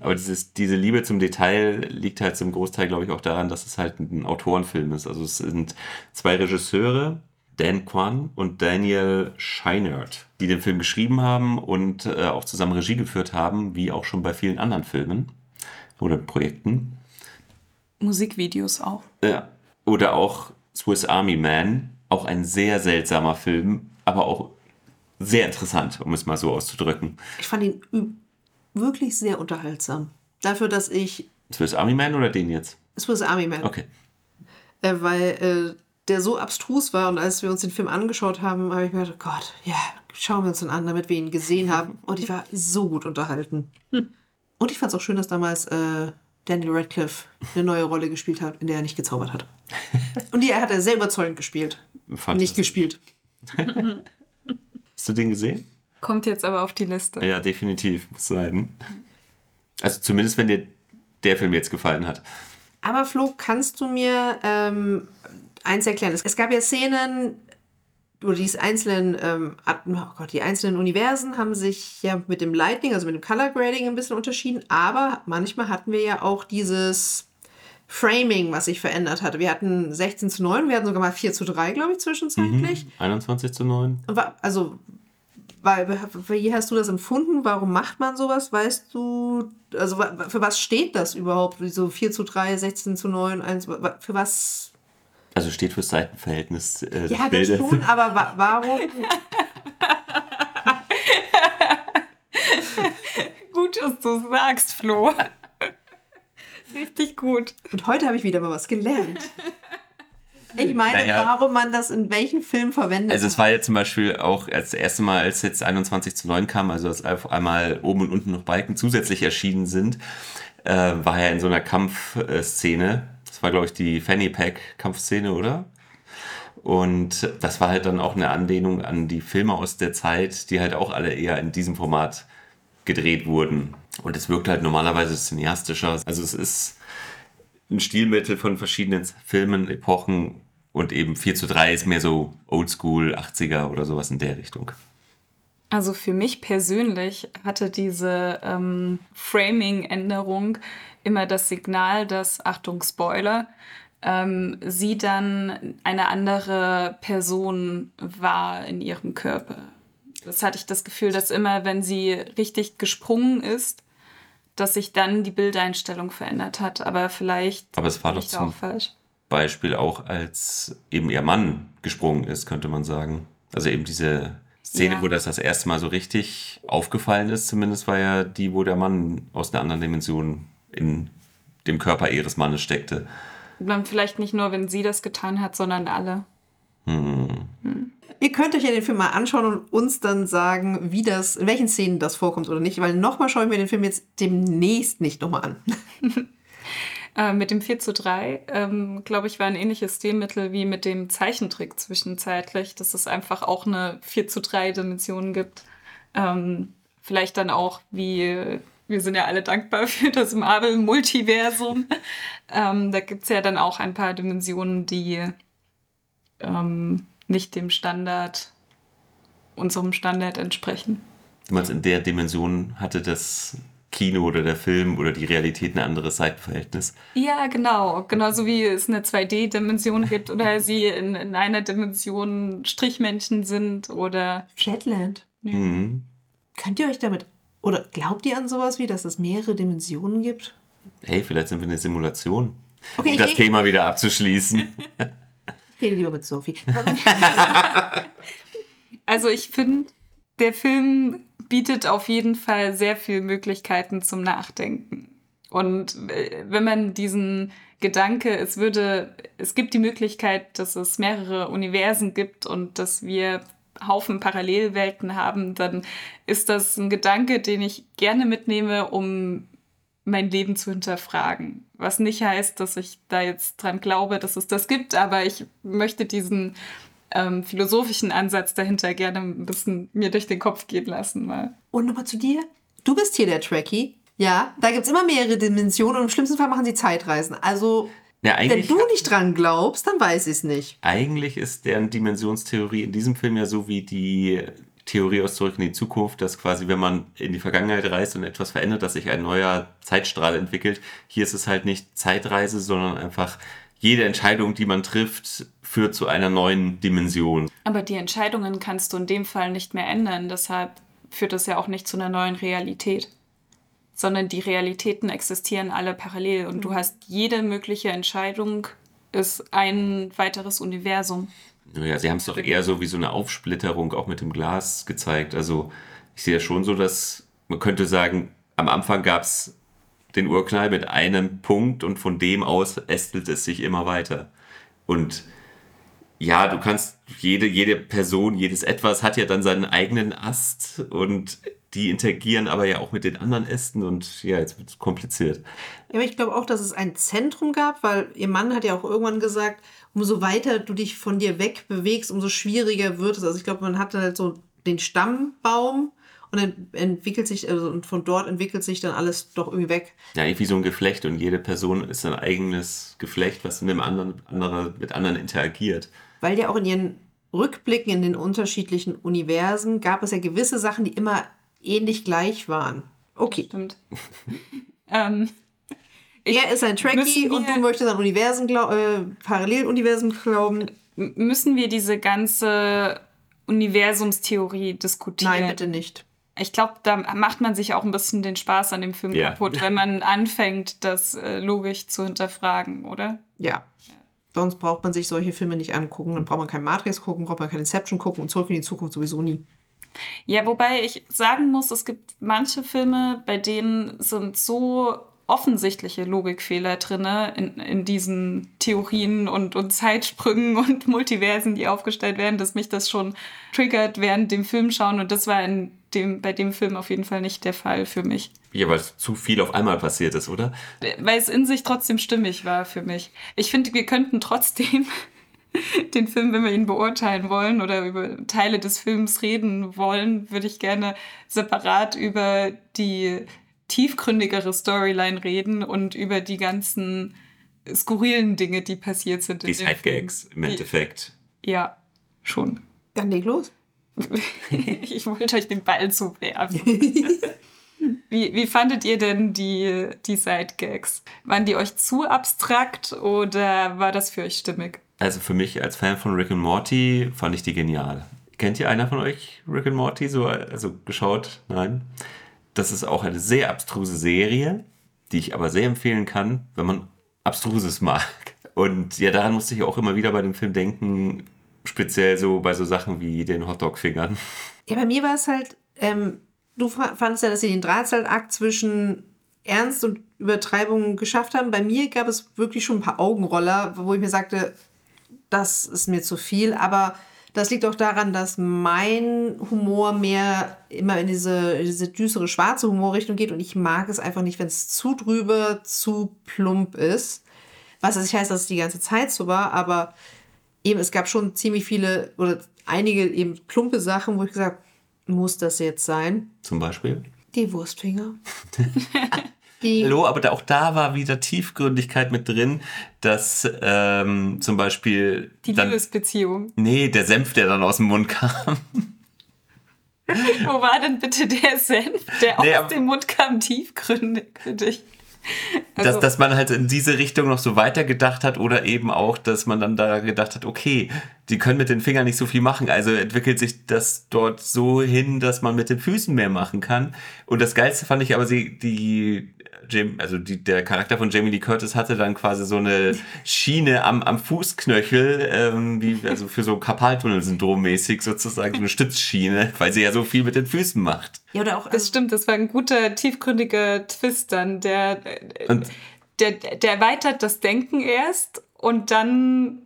Aber dieses, diese Liebe zum Detail liegt halt zum Großteil, glaube ich, auch daran, dass es halt ein Autorenfilm ist. Also es sind zwei Regisseure, Dan Kwan und Daniel Scheinert, die den Film geschrieben haben und äh, auch zusammen Regie geführt haben, wie auch schon bei vielen anderen Filmen oder Projekten. Musikvideos auch. Ja. Oder auch Swiss Army Man, auch ein sehr seltsamer Film, aber auch sehr interessant, um es mal so auszudrücken. Ich fand ihn wirklich sehr unterhaltsam. Dafür, dass ich Swiss Army Man oder den jetzt? Swiss Army Man, Okay. äh, weil äh, der so abstrus war und als wir uns den Film angeschaut haben, habe ich mir gedacht, Gott, ja, schauen wir uns den an, damit wir ihn gesehen haben. Und ich war so gut unterhalten. Und ich fand es auch schön, dass damals äh, Daniel Radcliffe eine neue Rolle gespielt hat, in der er nicht gezaubert hat. Und die hat er sehr überzeugend gespielt. Fand Nicht gespielt. [LAUGHS] Hast du den gesehen? Kommt jetzt aber auf die Liste. Ja, definitiv, muss sein. Also zumindest, wenn dir der Film jetzt gefallen hat. Aber Flo, kannst du mir ähm, eins erklären? Es, es gab ja Szenen, oder die einzelnen, ähm, oh Gott, die einzelnen Universen haben sich ja mit dem Lighting, also mit dem Color Grading ein bisschen unterschieden, aber manchmal hatten wir ja auch dieses Framing, was sich verändert hatte. Wir hatten 16 zu 9, wir hatten sogar mal 4 zu 3, glaube ich, zwischenzeitlich. 21 zu 9. Wa- Also, weil, wie hast du das empfunden? Warum macht man sowas? Weißt du, also für was steht das überhaupt? So 4 zu 3, 16 zu 9, 1, wa- für was? Also steht fürs Seitenverhältnis äh, Ja, das Bildes. schon, [LAUGHS] aber wa warum? Gut, dass du sagst, Flo. Richtig gut. Und heute habe ich wieder mal was gelernt. Ich meine, Naja. warum man das in welchen Filmen verwendet. Also es war ja zum Beispiel auch als das erste Mal, als jetzt 21 zu 9 kam, also dass auf einmal oben und unten noch Balken zusätzlich erschienen sind, äh, war ja in so einer Kampfszene. War, glaube ich, die Fanny Pack Kampfszene, oder? Und das war halt dann auch eine Anlehnung an die Filme aus der Zeit, die halt auch alle eher in diesem Format gedreht wurden. Und es wirkt halt normalerweise cineastischer. Also es ist ein Stilmittel von verschiedenen Filmen, Epochen und eben 4 zu 3 ist mehr so Oldschool, 80er oder sowas in der Richtung. Also für mich persönlich hatte diese ähm, Framing-Änderung immer das Signal, dass, Achtung, Spoiler, ähm, sie dann eine andere Person war in ihrem Körper. Das hatte ich das Gefühl, dass immer, wenn sie richtig gesprungen ist, dass sich dann die Bildeinstellung verändert hat. Aber vielleicht Aber es war doch da auch zum falsch. Beispiel auch, als eben ihr Mann gesprungen ist, könnte man sagen. Also eben diese Szene, Ja. wo das das erste Mal so richtig aufgefallen ist, zumindest war ja die, wo der Mann aus einer anderen Dimension in dem Körper ihres Mannes steckte. Dann vielleicht nicht nur, wenn sie das getan hat, sondern alle. Ihr könnt euch ja den Film mal anschauen und uns dann sagen, wie das, in welchen Szenen das vorkommt oder nicht, weil nochmal schaue ich mir den Film jetzt demnächst nicht nochmal an. [LAUGHS] Äh, mit dem 4 zu 3, ähm, glaube ich, war ein ähnliches Stilmittel wie mit dem Zeichentrick zwischenzeitlich, dass es einfach auch eine 4 zu 3 Dimension gibt. Ähm, vielleicht dann auch wie, wir sind ja alle dankbar [LAUGHS] für das Marvel-Multiversum. ähm, da gibt es ja dann auch ein paar Dimensionen, die ähm, nicht dem Standard, unserem Standard entsprechen. Du meinst, in der Dimension hatte das Kino oder der Film oder die Realität ein anderes Seitenverhältnis. Ja, genau. Genauso wie es eine 2D-Dimension gibt oder sie in, in einer Dimension Strichmännchen sind oder. Jetland. Mhm. Könnt ihr euch damit, oder glaubt ihr an sowas wie, dass es mehrere Dimensionen gibt? Hey, vielleicht sind wir eine Simulation. Okay, um das Thema wieder abzuschließen. Ich [LAUGHS] rede lieber mit Sophie. [LAUGHS] Also ich finde, der Film bietet auf jeden Fall sehr viele Möglichkeiten zum Nachdenken. Und äh, wenn man diesen Gedanke, es würde, es gibt die Möglichkeit, dass es mehrere Universen gibt und dass wir Haufen Parallelwelten haben, dann ist das ein Gedanke, den ich gerne mitnehme, um mein Leben zu hinterfragen. Was nicht heißt, dass ich da jetzt dran glaube, dass es das gibt, aber ich möchte diesen ähm, philosophischen Ansatz dahinter gerne ein bisschen mir durch den Kopf gehen lassen mal. Und nochmal zu dir. Du bist hier der Trekkie. Ja, da gibt es immer mehrere Dimensionen und im schlimmsten Fall machen sie Zeitreisen. Also, Ja, wenn du nicht dran glaubst, dann weiß ich es nicht. eigentlich ist deren Dimensionstheorie in diesem Film ja so wie die Theorie aus Zurück in die Zukunft, dass quasi, wenn man in die Vergangenheit reist und etwas verändert, dass sich ein neuer Zeitstrahl entwickelt. Hier ist es halt nicht Zeitreise, sondern einfach jede Entscheidung, die man trifft, führt zu einer neuen Dimension. Aber die Entscheidungen kannst du in dem Fall nicht mehr ändern. Deshalb führt das ja auch nicht zu einer neuen Realität. Sondern die Realitäten existieren alle parallel und du hast jede mögliche Entscheidung ist ein weiteres Universum. Naja, sie haben es doch eher so wie so eine Aufsplitterung auch mit dem Glas gezeigt. Also ich sehe ja schon so, dass man könnte sagen, am Anfang gab es den Urknall mit einem Punkt und von dem aus ästelt es sich immer weiter. Und ja, du kannst, jede, jede Person, jedes Etwas hat ja dann seinen eigenen Ast und die interagieren aber ja auch mit den anderen Ästen und ja, jetzt wird es kompliziert. Ja, aber ich glaube auch, dass es ein Zentrum gab, weil ihr Mann hat ja auch irgendwann gesagt, umso weiter du dich von dir weg bewegst, umso schwieriger wird es. Also ich glaube, man hat halt so den Stammbaum und dann entwickelt sich, also und von dort entwickelt sich dann alles doch irgendwie weg. Ja, irgendwie so ein Geflecht und jede Person ist ein eigenes Geflecht, was mit, dem anderen, andere, mit anderen interagiert. Weil ja auch in ihren Rückblicken in den unterschiedlichen Universen gab es ja gewisse Sachen, die immer ähnlich gleich waren. Okay. Stimmt. [LAUGHS] ähm, er ist ein Trekkie und du möchtest an Universen glaub, äh, Paralleluniversen glauben. Müssen wir diese ganze Universumstheorie diskutieren? Nein, bitte nicht. Ich glaube, da macht man sich auch ein bisschen den Spaß an dem Film Ja. kaputt, wenn man [LAUGHS] anfängt, das äh, logisch zu hinterfragen, oder? Ja. Sonst braucht man sich solche Filme nicht angucken. Dann braucht man kein Matrix gucken, braucht man kein Inception gucken und zurück in die Zukunft sowieso nie. Ja, wobei ich sagen muss, es gibt manche Filme, bei denen sind so offensichtliche Logikfehler drin in, in diesen Theorien und, und Zeitsprüngen [LAUGHS] und Multiversen, die aufgestellt werden, dass mich das schon triggert während dem Film schauen. Und das war in dem, bei dem Film auf jeden Fall nicht der Fall für mich. Ja, weil zu viel auf einmal passiert ist, oder? Weil es in sich trotzdem stimmig war für mich. Ich finde, wir könnten trotzdem [LAUGHS] den Film, wenn wir ihn beurteilen wollen oder über Teile des Films reden wollen, würde ich gerne separat über die tiefgründigere Storyline reden und über die ganzen skurrilen Dinge, die passiert sind. in Die Sidegags im Endeffekt. Ja, schon. Dann leg los. [LAUGHS] ich wollte euch den Ball zuwerfen. [LAUGHS] Wie, wie fandet ihr denn die, die Sidegags? Waren die euch zu abstrakt oder war das für euch stimmig? Also für mich als Fan von Rick and Morty fand ich die genial. Kennt ihr einer von euch Rick and Morty so also geschaut? Nein. Das ist auch eine sehr abstruse Serie, die ich aber sehr empfehlen kann, wenn man abstruses mag. Und ja, daran musste ich auch immer wieder bei dem Film denken, speziell so bei so Sachen wie den Hotdog-Fingern. Ja, bei mir war es halt, ähm, du fa- fandest ja, dass sie den Drahtseilakt zwischen Ernst und Übertreibung geschafft haben. Bei mir gab es wirklich schon ein paar Augenroller, wo ich mir sagte, das ist mir zu viel. Aber das liegt auch daran, dass mein Humor mehr immer in diese, diese düstere, schwarze Humorrichtung geht. Und ich mag es einfach nicht, wenn es zu drüber, zu plump ist. Was nicht heißt, dass es die ganze Zeit so war, aber eben, es gab schon ziemlich viele oder einige eben plumpe Sachen, wo ich gesagt habe, muss das jetzt sein? Zum Beispiel. Die Wurstfinger. [LAUGHS] Hallo, aber da, auch da war wieder Tiefgründigkeit mit drin, dass ähm, zum Beispiel Die dann, Liebesbeziehung. nee, der Senf, der dann aus dem Mund kam. [LAUGHS] Wo war denn bitte der Senf, der Nee, aus dem Mund kam, tiefgründig für dich? dass, Also- dass man halt in diese Richtung noch so weitergedacht hat oder eben auch, dass man dann da gedacht hat, okay, die können mit den Fingern nicht so viel machen, also entwickelt sich das dort so hin, dass man mit den Füßen mehr machen kann. Und das Geilste fand ich aber, sie, die, Jam- also die, der Charakter von Jamie Lee Curtis hatte dann quasi so eine Schiene am, am Fußknöchel, ähm, wie, also für so Karpaltunnel-Syndrom mäßig sozusagen, so eine Stützschiene, weil sie ja so viel mit den Füßen macht. ja, oder auch Das stimmt, das war ein guter, tiefgründiger Twist dann. Der, Und der, der erweitert das Denken erst und dann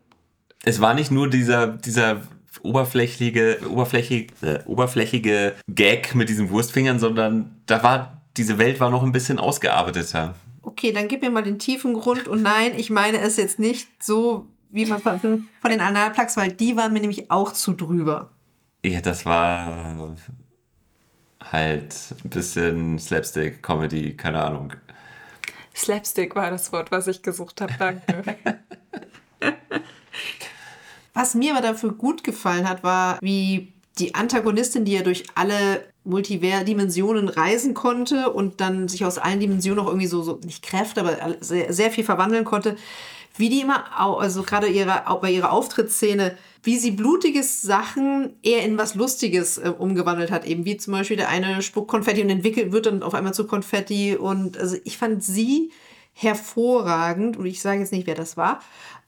es war nicht nur dieser, dieser oberflächliche, oberflächige, äh, oberflächige Gag mit diesen Wurstfingern, sondern da war, diese Welt war noch ein bisschen ausgearbeiteter. okay, dann gib mir mal den tiefen Grund. Und nein, ich meine es jetzt nicht so, wie man von, von den Analplugs, weil die waren mir nämlich auch zu drüber. Ja, das war halt ein bisschen Slapstick-Comedy, keine Ahnung. Slapstick war das Wort, was ich gesucht habe. Danke. Was mir aber dafür gut gefallen hat, war, wie die Antagonistin, die ja durch alle Multiver-Dimensionen reisen konnte und dann sich aus allen Dimensionen auch irgendwie so, so nicht Kräfte, aber sehr, sehr viel verwandeln konnte, wie die immer, also gerade ihre, bei ihrer Auftrittsszene, wie sie blutiges Sachen eher in was Lustiges äh, umgewandelt hat. Eben wie zum Beispiel der eine spuckt Konfetti und entwickelt wird dann auf einmal zu Konfetti. Und also ich fand sie hervorragend, und ich sage jetzt nicht, wer das war,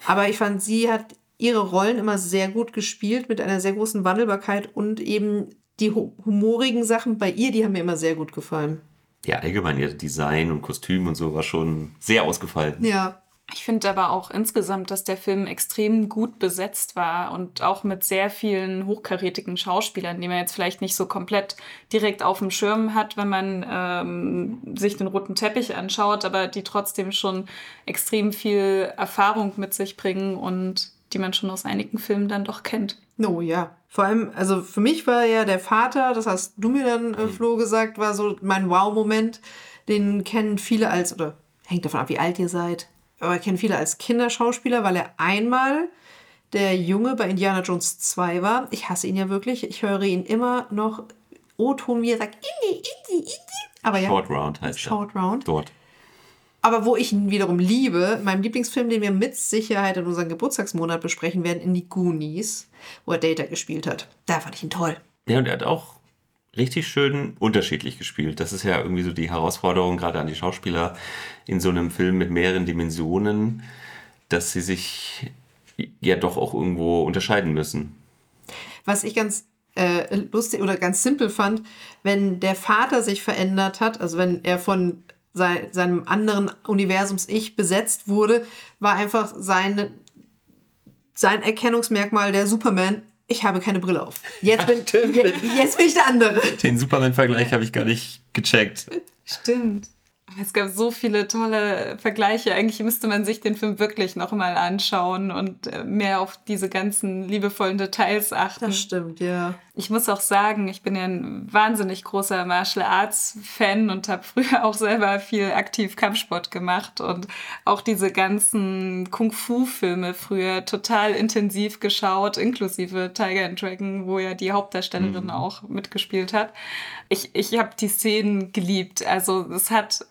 aber ich fand, sie hat ihre Rollen immer sehr gut gespielt, mit einer sehr großen Wandelbarkeit und eben die humorigen Sachen bei ihr, die haben mir immer sehr gut gefallen. Ja, allgemein, ihr Design und Kostüm und so war schon sehr ausgefallen. Ja. Ich finde aber auch insgesamt, dass der Film extrem gut besetzt war und auch mit sehr vielen hochkarätigen Schauspielern, die man jetzt vielleicht nicht so komplett direkt auf dem Schirm hat, wenn man ähm, sich den roten Teppich anschaut, aber die trotzdem schon extrem viel Erfahrung mit sich bringen und die man schon aus einigen Filmen dann doch kennt. No, ja. Vor allem, also für mich war ja der Vater, das hast du mir dann, äh, Flo, gesagt, war so mein Wow-Moment. Den kennen viele als, oder hängt davon ab, wie alt ihr seid, aber kennen viele als Kinderschauspieler, weil er einmal der Junge bei Indiana Jones 2 war. Ich hasse ihn ja wirklich. Ich höre ihn immer noch O-Ton, wie er sagt, Indy, Indy, Indy. Aber ja, Short Round heißt Short er. Round. Dort. Aber wo ich ihn wiederum liebe, meinem Lieblingsfilm, den wir mit Sicherheit in unserem Geburtstagsmonat besprechen werden, in die Goonies, wo er Data gespielt hat. Da fand ich ihn toll. Ja, und er hat auch richtig schön unterschiedlich gespielt. Das ist ja irgendwie so die Herausforderung gerade an die Schauspieler in so einem Film mit mehreren Dimensionen, dass sie sich ja doch auch irgendwo unterscheiden müssen. Was ich ganz äh, lustig oder ganz simpel fand, wenn der Vater sich verändert hat, also wenn er von sei, seinem anderen Universums-Ich besetzt wurde, war einfach seine, sein Erkennungsmerkmal der Superman. Ich habe keine Brille auf. Jetzt bin, [LAUGHS] jetzt bin ich der andere. Den Superman-Vergleich habe ich gar nicht gecheckt. Stimmt. Es gab so viele tolle Vergleiche. Eigentlich müsste man sich den Film wirklich nochmal anschauen und äh, mehr auf diese ganzen liebevollen Details achten. Das stimmt, ja. Ich muss auch sagen, ich bin ja ein wahnsinnig großer Martial Arts Fan und habe früher auch selber viel aktiv Kampfsport gemacht und auch diese ganzen Kung Fu Filme früher total intensiv geschaut, inklusive Tiger and Dragon, wo ja die Hauptdarstellerin mhm. auch mitgespielt hat. Ich, ich habe die Szenen geliebt. Also es hat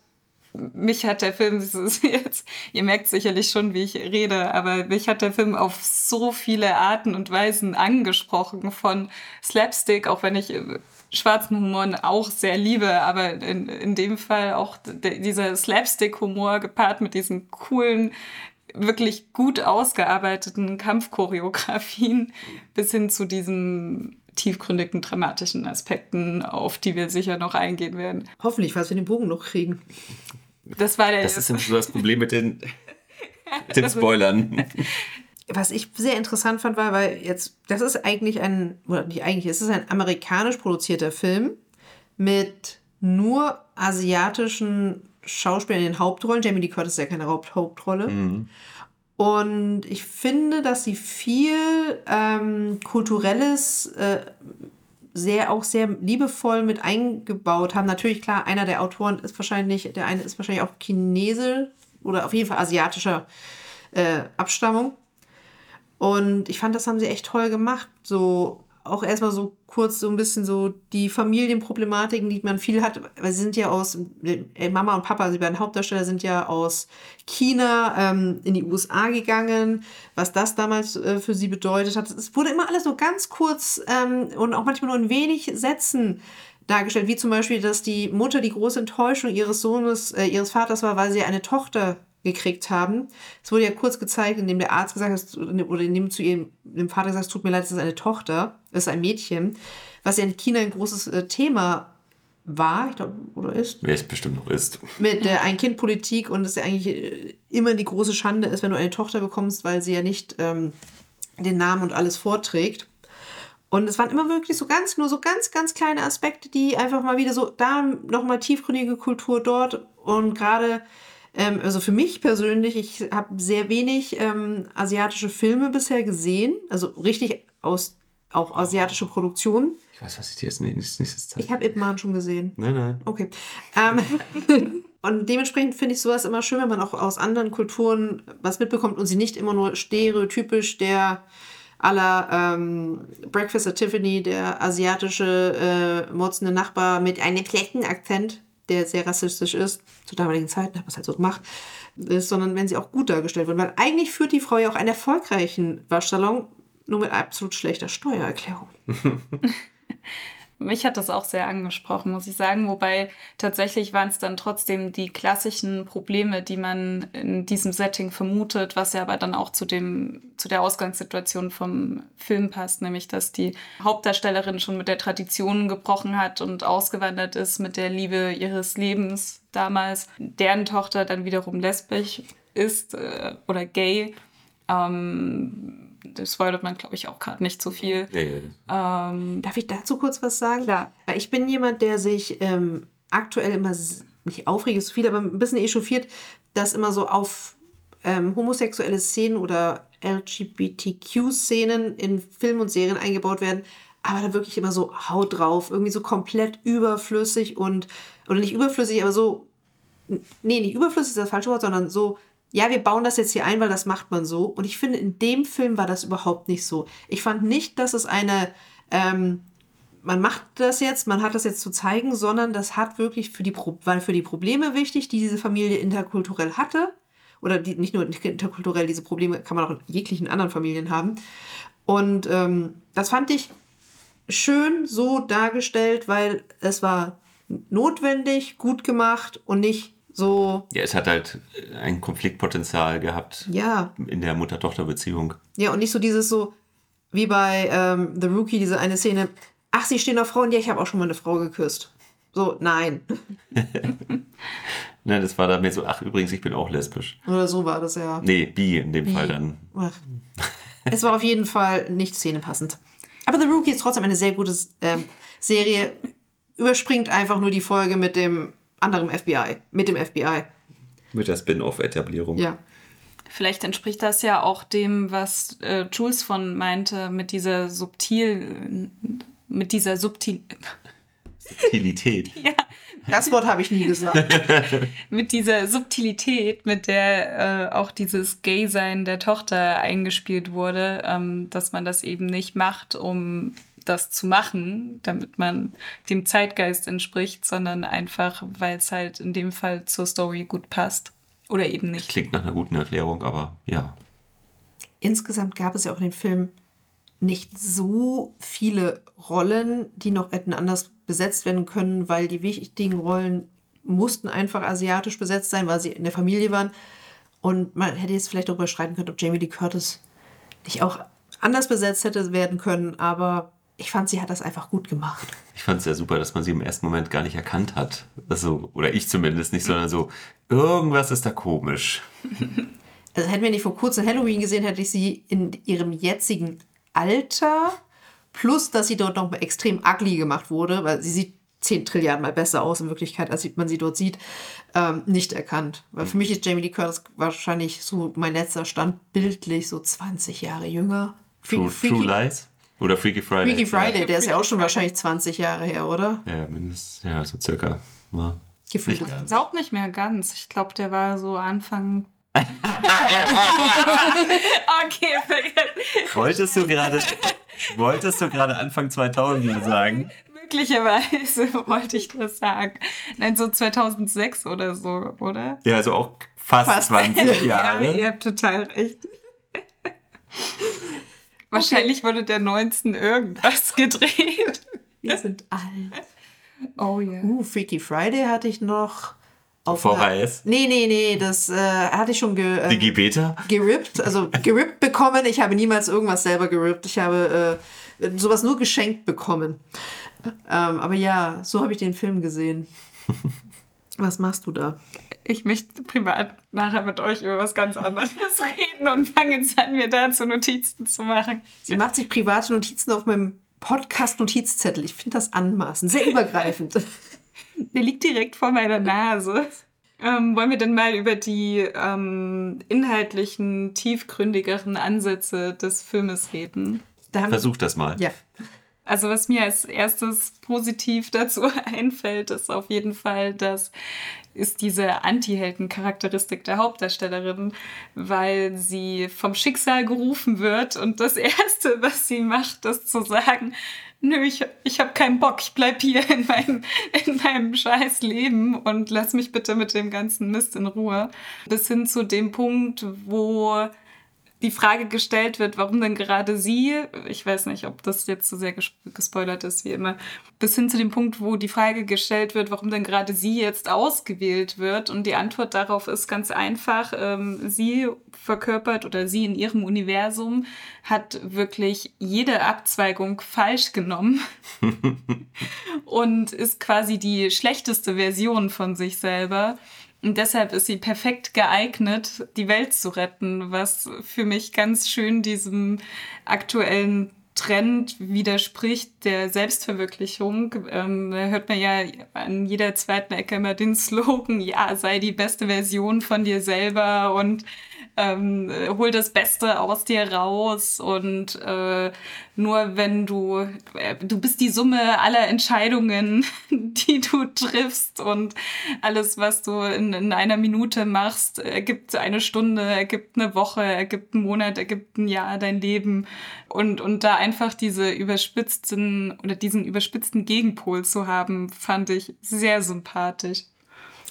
mich hat der Film, [LAUGHS] jetzt, ihr merkt sicherlich schon, wie ich rede, aber mich hat der Film auf so viele Arten und Weisen angesprochen, von Slapstick, auch wenn ich äh, schwarzen Humor auch sehr liebe, aber in, in dem Fall auch dieser Slapstick-Humor gepaart mit diesen coolen, wirklich gut ausgearbeiteten Kampfchoreografien bis hin zu diesen tiefgründigen, dramatischen Aspekten, auf die wir sicher noch eingehen werden. Hoffentlich, falls wir den Bogen noch kriegen. Das war der. Das ist so das Problem mit den, [LAUGHS] den Spoilern. [LAUGHS] Was ich sehr interessant fand, war, weil jetzt, das ist eigentlich ein, oder nicht eigentlich, es ist ein amerikanisch produzierter Film mit nur asiatischen Schauspielern in den Hauptrollen. Jamie Lee Curtis ist ja keine Haupt Hauptrolle. Mhm. Und ich finde, dass sie viel ähm, kulturelles äh, sehr auch sehr liebevoll mit eingebaut haben. Natürlich, klar, einer der Autoren ist wahrscheinlich, der eine ist wahrscheinlich auch Chinese oder auf jeden Fall asiatischer äh, Abstammung. Und ich fand, das haben sie echt toll gemacht. So auch erstmal so kurz so ein bisschen so die Familienproblematiken, die man viel hat, weil sie sind ja aus, äh, Mama und Papa, die beiden Hauptdarsteller sind ja aus China ähm, in die USA gegangen, was das damals äh, für sie bedeutet hat. Es wurde immer alles so ganz kurz ähm, und auch manchmal nur in wenig Sätzen dargestellt, wie zum Beispiel, dass die Mutter die große Enttäuschung ihres Sohnes, äh, ihres Vaters war, weil sie eine Tochter gekriegt haben. Es wurde ja kurz gezeigt, indem der Arzt gesagt hat, oder indem zu ihrem dem Vater gesagt hat, es tut mir leid, es ist eine Tochter, es ist ein Mädchen, was ja in China ein großes äh, Thema war, ich glaube, oder ist. Wer es bestimmt noch ist. Mit der Ein-Kind-Politik und es ja eigentlich äh, immer die große Schande ist, wenn du eine Tochter bekommst, weil sie ja nicht ähm, den Namen und alles vorträgt. Und es waren immer wirklich so ganz, nur so ganz, ganz kleine Aspekte, die einfach mal wieder so, da nochmal tiefgründige Kultur dort und gerade ähm, also für mich persönlich, ich habe sehr wenig ähm, asiatische Filme bisher gesehen, also richtig aus auch asiatische Produktionen. Ich weiß, was ich dir jetzt nächstes zeige. Ich habe Ip Man schon gesehen. Nein, nein. Okay. Ähm, [LAUGHS] und dementsprechend finde ich sowas immer schön, wenn man auch aus anderen Kulturen was mitbekommt und sie nicht immer nur stereotypisch der aller ähm, Breakfast at Tiffany, der asiatische äh, motzende Nachbar mit einem schlechten Akzent, der sehr rassistisch ist, zu damaligen Zeiten hat man es halt so gemacht, ist, sondern wenn sie auch gut dargestellt wird. Weil eigentlich führt die Frau ja auch einen erfolgreichen Waschsalon, nur mit absolut schlechter Steuererklärung. [LAUGHS] Mich hat das auch sehr angesprochen, muss ich sagen. Wobei tatsächlich waren es dann trotzdem die klassischen Probleme, die man in diesem Setting vermutet, was ja aber dann auch zu, dem, zu der Ausgangssituation vom Film passt, nämlich dass die Hauptdarstellerin schon mit der Tradition gebrochen hat und ausgewandert ist mit der Liebe ihres Lebens damals, deren Tochter dann wiederum lesbisch ist äh, oder gay. Ähm, das spoilert man, glaube ich, auch gerade nicht so viel. Nee. Ähm, Darf ich dazu kurz was sagen? Klar. Weil ich bin jemand, der sich ähm, aktuell immer nicht aufregt, ist zu viel, aber ein bisschen echauffiert, dass immer so auf ähm, homosexuelle Szenen oder LGBTQ-Szenen in Filmen und Serien eingebaut werden, aber da wirklich immer so Haut drauf, irgendwie so komplett überflüssig und, oder nicht überflüssig, aber so, nee, nicht überflüssig ist das falsche Wort, sondern so, ja, wir bauen das jetzt hier ein, weil das macht man so. Und ich finde, in dem Film war das überhaupt nicht so. Ich fand nicht, dass es eine, ähm, man macht das jetzt, man hat das jetzt zu zeigen, sondern das hat wirklich für die, war für die Probleme wichtig, die diese Familie interkulturell hatte. Oder die, nicht nur interkulturell, diese Probleme kann man auch in jeglichen anderen Familien haben. Und ähm, das fand ich schön so dargestellt, weil es war notwendig, gut gemacht und nicht so, Ja, es hat halt ein Konfliktpotenzial gehabt ja, in der Mutter-Tochter-Beziehung. Ja, und nicht so dieses so, wie bei ähm, The Rookie, diese eine Szene, ach, sie stehen auf Frauen, ja, ich habe auch schon mal eine Frau geküsst. So, nein. [LAUGHS] Ne, das war da mehr so, ach übrigens, ich bin auch lesbisch. Oder so war das ja. Nee, bi in dem Fall dann. Ach. Es war auf jeden Fall nicht szenepassend. Aber The Rookie ist trotzdem eine sehr gute ähm, Serie. Überspringt einfach nur die Folge mit dem anderen FBI. Mit dem FBI. Mit der Spin-off-Etablierung. Ja. Vielleicht entspricht das ja auch dem, was äh, Jules von meinte, mit dieser subtil, mit dieser subtil, Subtilität. [LAUGHS] Das Wort habe ich nie gesagt. [LAUGHS] mit dieser Subtilität, mit der äh, auch dieses Gay-Sein der Tochter eingespielt wurde, ähm, dass man das eben nicht macht, um das zu machen, damit man dem Zeitgeist entspricht, sondern einfach, weil es halt in dem Fall zur Story gut passt. Oder eben nicht. Klingt nach einer guten Erklärung, aber ja. insgesamt gab es ja auch in dem Film nicht so viele Rollen, die noch hätten anders besetzt werden können, weil die wichtigen Rollen mussten einfach asiatisch besetzt sein, weil sie in der Familie waren. Und man hätte jetzt vielleicht darüber streiten können, ob Jamie Lee Curtis nicht auch anders besetzt hätte werden können, aber ich fand, sie hat das einfach gut gemacht. Ich fand es ja super, dass man sie im ersten Moment gar nicht erkannt hat. Also, oder ich zumindest nicht, sondern so, irgendwas ist da komisch. [LAUGHS] Also hätten wir nicht vor kurzem Halloween gesehen, hätte ich sie in ihrem jetzigen Alter, plus dass sie dort noch extrem ugly gemacht wurde, weil sie sieht 10 Trilliarden mal besser aus in Wirklichkeit, als man sie dort sieht, ähm, nicht erkannt. Weil für mich ist Jamie Lee Curtis wahrscheinlich so mein letzter Stand bildlich so 20 Jahre jünger. True, True Lies? Oder Freaky Friday? Freaky Friday, der ist ja auch schon wahrscheinlich 20 Jahre her, oder? Ja, mindestens, ja, so circa. Ja. Gefühlt. Glaubt nicht mehr ganz. Ich glaube, der war so Anfang. [LAUGHS] okay, vergessen. Wolltest du gerade, wolltest du gerade Anfang 2000 sagen? Möglicherweise wollte ich das sagen. Nein, so 2006 oder so, oder? Ja, also auch fast, Fast. 20 [LAUGHS] Ja, Jahre. ihr habt total recht. Wahrscheinlich wurde der 19 irgendwas [LAUGHS] gedreht. Wir sind alt. Oh ja. Uh, Freaky Friday hatte ich noch. Auf VHS? einer- Nee, nee, nee, das äh, hatte ich schon ge, ähm, Digi Beta? gerippt, also [LAUGHS] gerippt bekommen. Ich habe niemals irgendwas selber gerippt. Ich habe äh, sowas nur geschenkt bekommen. Ähm, aber ja, so habe ich den Film gesehen. [LAUGHS] Was machst du da? Ich möchte privat nachher mit euch über was ganz anderes [LAUGHS] reden und fange jetzt an, mir dazu Notizen zu machen. Sie macht sich private Notizen auf meinem Podcast-Notizzettel. Ich finde das anmaßend, sehr übergreifend. [LAUGHS] [LAUGHS] Der liegt direkt vor meiner Nase. Ähm, wollen wir denn mal über die ähm, inhaltlichen, tiefgründigeren Ansätze des Filmes reden? Da Versuch das mal. Ja. Also was mir als erstes positiv dazu einfällt, ist auf jeden Fall, dass ist diese Anti-Helden-Charakteristik der Hauptdarstellerin, weil sie vom Schicksal gerufen wird und das [LAUGHS] Erste, was sie macht, ist zu sagen, nö, ich, ich habe keinen Bock, ich bleib hier in meinem, [LAUGHS] in meinem scheiß Leben und lass mich bitte mit dem ganzen Mist in Ruhe. Bis hin zu dem Punkt, wo die Frage gestellt wird, warum denn gerade sie, ich weiß nicht, ob das jetzt so sehr gespoilert ist wie immer, bis hin zu dem Punkt, wo die Frage gestellt wird, warum denn gerade sie jetzt ausgewählt wird. Und die Antwort darauf ist ganz einfach. Ähm, sie verkörpert oder sie in ihrem Universum hat wirklich jede Abzweigung falsch genommen [LAUGHS] und ist quasi die schlechteste Version von sich selber. Und deshalb ist sie perfekt geeignet, die Welt zu retten, was für mich ganz schön diesem aktuellen Trend widerspricht der Selbstverwirklichung. Ähm, da hört man ja an jeder zweiten Ecke immer den Slogan, ja, sei die beste Version von dir selber und ähm, hol das Beste aus dir raus und äh, nur wenn du, äh, du bist die Summe aller Entscheidungen, [LAUGHS] die du triffst und alles, was du in, in einer Minute machst, ergibt eine Stunde, ergibt eine Woche, ergibt einen Monat, ergibt ein Jahr dein Leben und, und da einfach diese überspitzten oder diesen überspitzten Gegenpol zu haben, fand ich sehr sympathisch.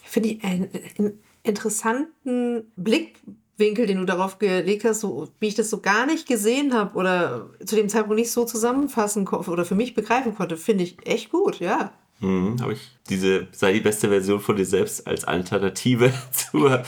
Finde ich einen, einen interessanten Blick Winkel, den du darauf gelegt hast, so wie ich das so gar nicht gesehen habe oder zu dem Zeitpunkt nicht so zusammenfassen konnte oder für mich begreifen konnte, finde ich echt gut, ja. Mhm, habe ich diese sei die beste Version von dir selbst als Alternative [LAUGHS] zur.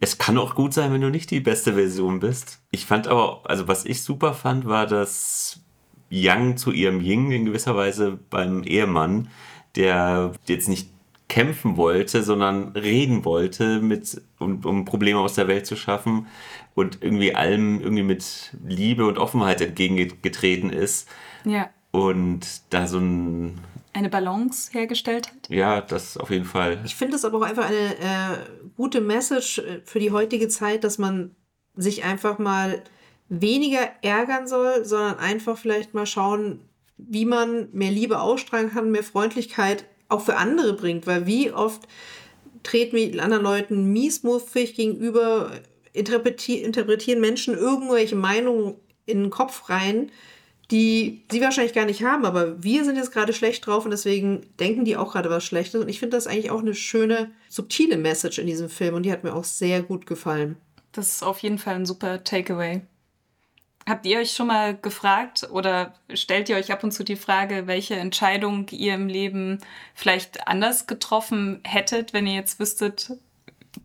Es kann auch gut sein, wenn du nicht die beste Version bist. Ich fand aber, also was ich super fand, war, dass Yang zu ihrem Ying in gewisser Weise beim Ehemann, der jetzt nicht kämpfen wollte, sondern reden wollte, mit, um, um Probleme aus der Welt zu schaffen und irgendwie allem irgendwie mit Liebe und Offenheit entgegengetreten ist. Ja. Und da so ein eine Balance hergestellt hat. Ja, das auf jeden Fall. Ich finde es aber auch einfach eine äh, gute Message äh, für die heutige Zeit, dass man sich einfach mal weniger ärgern soll, sondern einfach vielleicht mal schauen, wie man mehr Liebe ausstrahlen kann, mehr Freundlichkeit auch für andere bringt, weil wie oft treten wir anderen Leuten miesmuffig gegenüber, interpretieren, interpretieren Menschen irgendwelche Meinungen in den Kopf rein, die sie wahrscheinlich gar nicht haben, aber wir sind jetzt gerade schlecht drauf und deswegen denken die auch gerade was Schlechtes. Und ich finde das eigentlich auch eine schöne, subtile Message in diesem Film und die hat mir auch sehr gut gefallen. Das ist auf jeden Fall ein super Takeaway. Habt ihr euch schon mal gefragt oder stellt ihr euch ab und zu die Frage, welche Entscheidung ihr im Leben vielleicht anders getroffen hättet, wenn ihr jetzt wüsstet,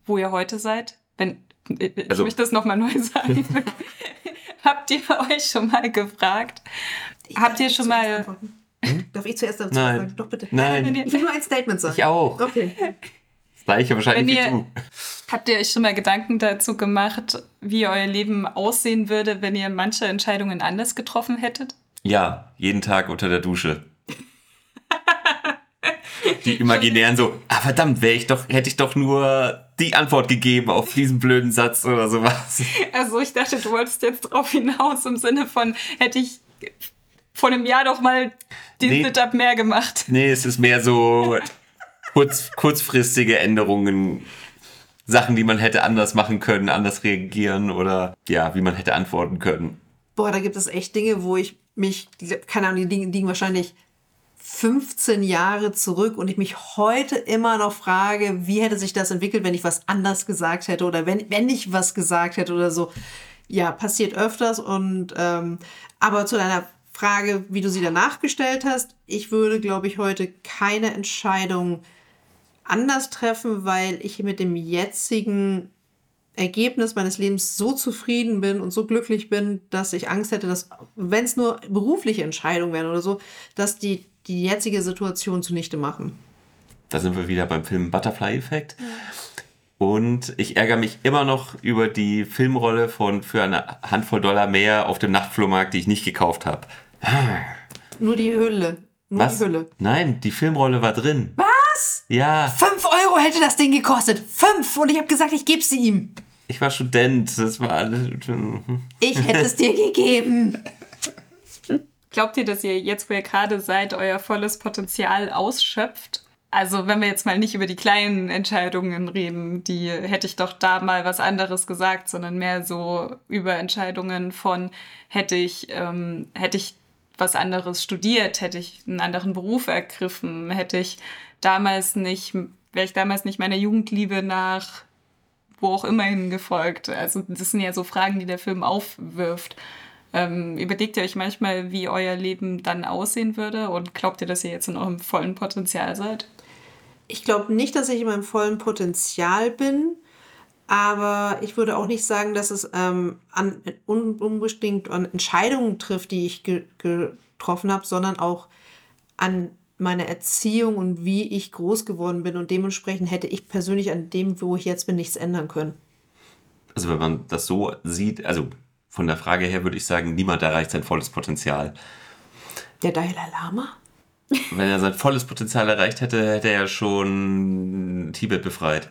wo ihr heute seid? Wenn, ich also, möchte das nochmal neu [LAUGHS] sagen. [LAUGHS] Habt ihr euch schon mal gefragt? Ich Habt ihr schon mal. Hm? Darf ich zuerst dazu Nein. sagen? Doch, bitte. Nein. Ich will nur ein Statement sagen. Ich auch. Okay. [LAUGHS] Gleiche wahrscheinlich wie du. Habt ihr euch schon mal Gedanken dazu gemacht, wie euer Leben aussehen würde, wenn ihr manche Entscheidungen anders getroffen hättet? Ja, jeden Tag unter der Dusche. die imaginären so, ah verdammt, wäre ich doch, hätte ich doch nur die Antwort gegeben auf diesen blöden Satz oder sowas. Also ich dachte, du wolltest jetzt drauf hinaus im Sinne von, hätte ich vor einem Jahr doch mal den nee, Setup mehr gemacht. Nee, es ist mehr so kurz, kurzfristige Änderungen Sachen, die man hätte anders machen können, anders reagieren oder ja, wie man hätte antworten können. Boah, da gibt es echt Dinge, wo ich mich, keine Ahnung, die Dinge liegen wahrscheinlich 15 Jahre zurück und ich mich heute immer noch frage, wie hätte sich das entwickelt, wenn ich was anders gesagt hätte oder wenn, wenn ich was gesagt hätte oder so. Ja, passiert öfters und ähm, aber zu deiner Frage, wie du sie danach gestellt hast, ich würde, glaube ich, heute keine Entscheidung anders treffen, weil ich mit dem jetzigen Ergebnis meines Lebens so zufrieden bin und so glücklich bin, dass ich Angst hätte, dass, wenn es nur berufliche Entscheidungen wären oder so, dass die die jetzige Situation zunichte machen. Da sind wir wieder beim Film Butterfly-Effekt. Und ich ärgere mich immer noch über die Filmrolle von für eine Handvoll Dollar mehr auf dem Nachtflohmarkt, die ich nicht gekauft habe. Nur die Hülle. Nur Was? die Hülle. Nein, die Filmrolle war drin. Was? Ja. Fünf Euro hätte das Ding gekostet. Fünf. Und ich habe gesagt, ich gebe sie ihm. Ich war Student. Das war alles. Ich hätte es dir gegeben. Glaubt ihr, dass ihr jetzt, wo ihr gerade seid, euer volles Potenzial ausschöpft? Also wenn wir jetzt mal nicht über die kleinen Entscheidungen reden, die hätte ich doch da mal was anderes gesagt, sondern mehr so über Entscheidungen von hätte ich, ähm, hätte ich was anderes studiert, hätte ich einen anderen Beruf ergriffen, hätte ich damals nicht, wäre ich damals nicht meiner Jugendliebe nach wo auch immer hingefolgt. Also das sind ja so Fragen, die der Film aufwirft. Ähm, überlegt ihr euch manchmal, wie euer Leben dann aussehen würde und glaubt ihr, dass ihr jetzt in eurem vollen Potenzial seid? Ich glaube nicht, dass ich in meinem vollen Potenzial bin, aber ich würde auch nicht sagen, dass es ähm, an, un, unbedingt an Entscheidungen trifft, die ich ge getroffen habe, sondern auch an meine Erziehung und wie ich groß geworden bin. Und dementsprechend hätte ich persönlich an dem, wo ich jetzt bin, nichts ändern können. Also wenn man das so sieht, also von der Frage her würde ich sagen, niemand erreicht sein volles Potenzial. Der Dalai Lama? Wenn er sein volles Potenzial erreicht hätte, hätte er ja schon Tibet befreit.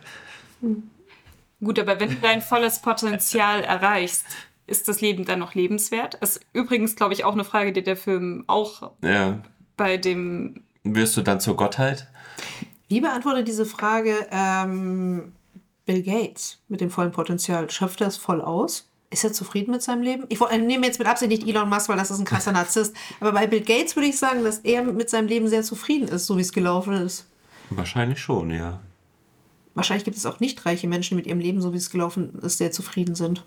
Gut, aber wenn du dein volles Potenzial erreichst, ist das Leben dann noch lebenswert? Das ist übrigens, glaube ich, auch eine Frage, die der Film auch ja. bei dem. Wirst du dann zur Gottheit? Wie beantwortet diese Frage ähm, Bill Gates mit dem vollen Potenzial? Schöpft er es voll aus? Ist er zufrieden mit seinem Leben? Ich nehme jetzt mit Absicht nicht Elon Musk, weil das ist ein krasser Narzisst. Aber bei Bill Gates würde ich sagen, dass er mit seinem Leben sehr zufrieden ist, so wie es gelaufen ist. Wahrscheinlich schon, ja. Wahrscheinlich gibt es auch nicht reiche Menschen, die mit ihrem Leben, so wie es gelaufen ist, sehr zufrieden sind.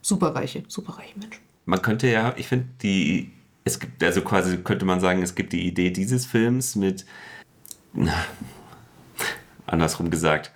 Superreiche, superreiche Menschen. Man könnte ja, ich finde, die, es gibt, also quasi könnte man sagen, es gibt die Idee dieses Films mit, na, andersrum gesagt,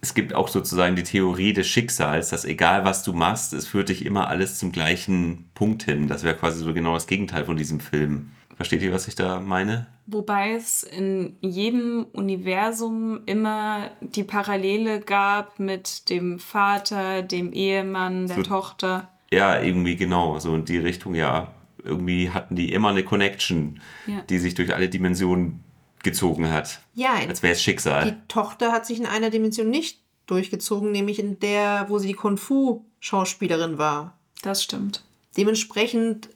es gibt auch sozusagen die Theorie des Schicksals, dass egal was du machst, es führt dich immer alles zum gleichen Punkt hin. Das wäre quasi so genau das Gegenteil von diesem Film. Versteht ihr, was ich da meine? Wobei es in jedem Universum immer die Parallele gab mit dem Vater, dem Ehemann, der so, Tochter. Ja, irgendwie genau. So in die Richtung, ja. Irgendwie hatten die immer eine Connection, ja. die sich durch alle Dimensionen gezogen hat. Ja, als wäre es Schicksal. Die Tochter hat sich in einer Dimension nicht durchgezogen, nämlich in der, wo sie die Kung Fu Schauspielerin war. Das stimmt. Dementsprechend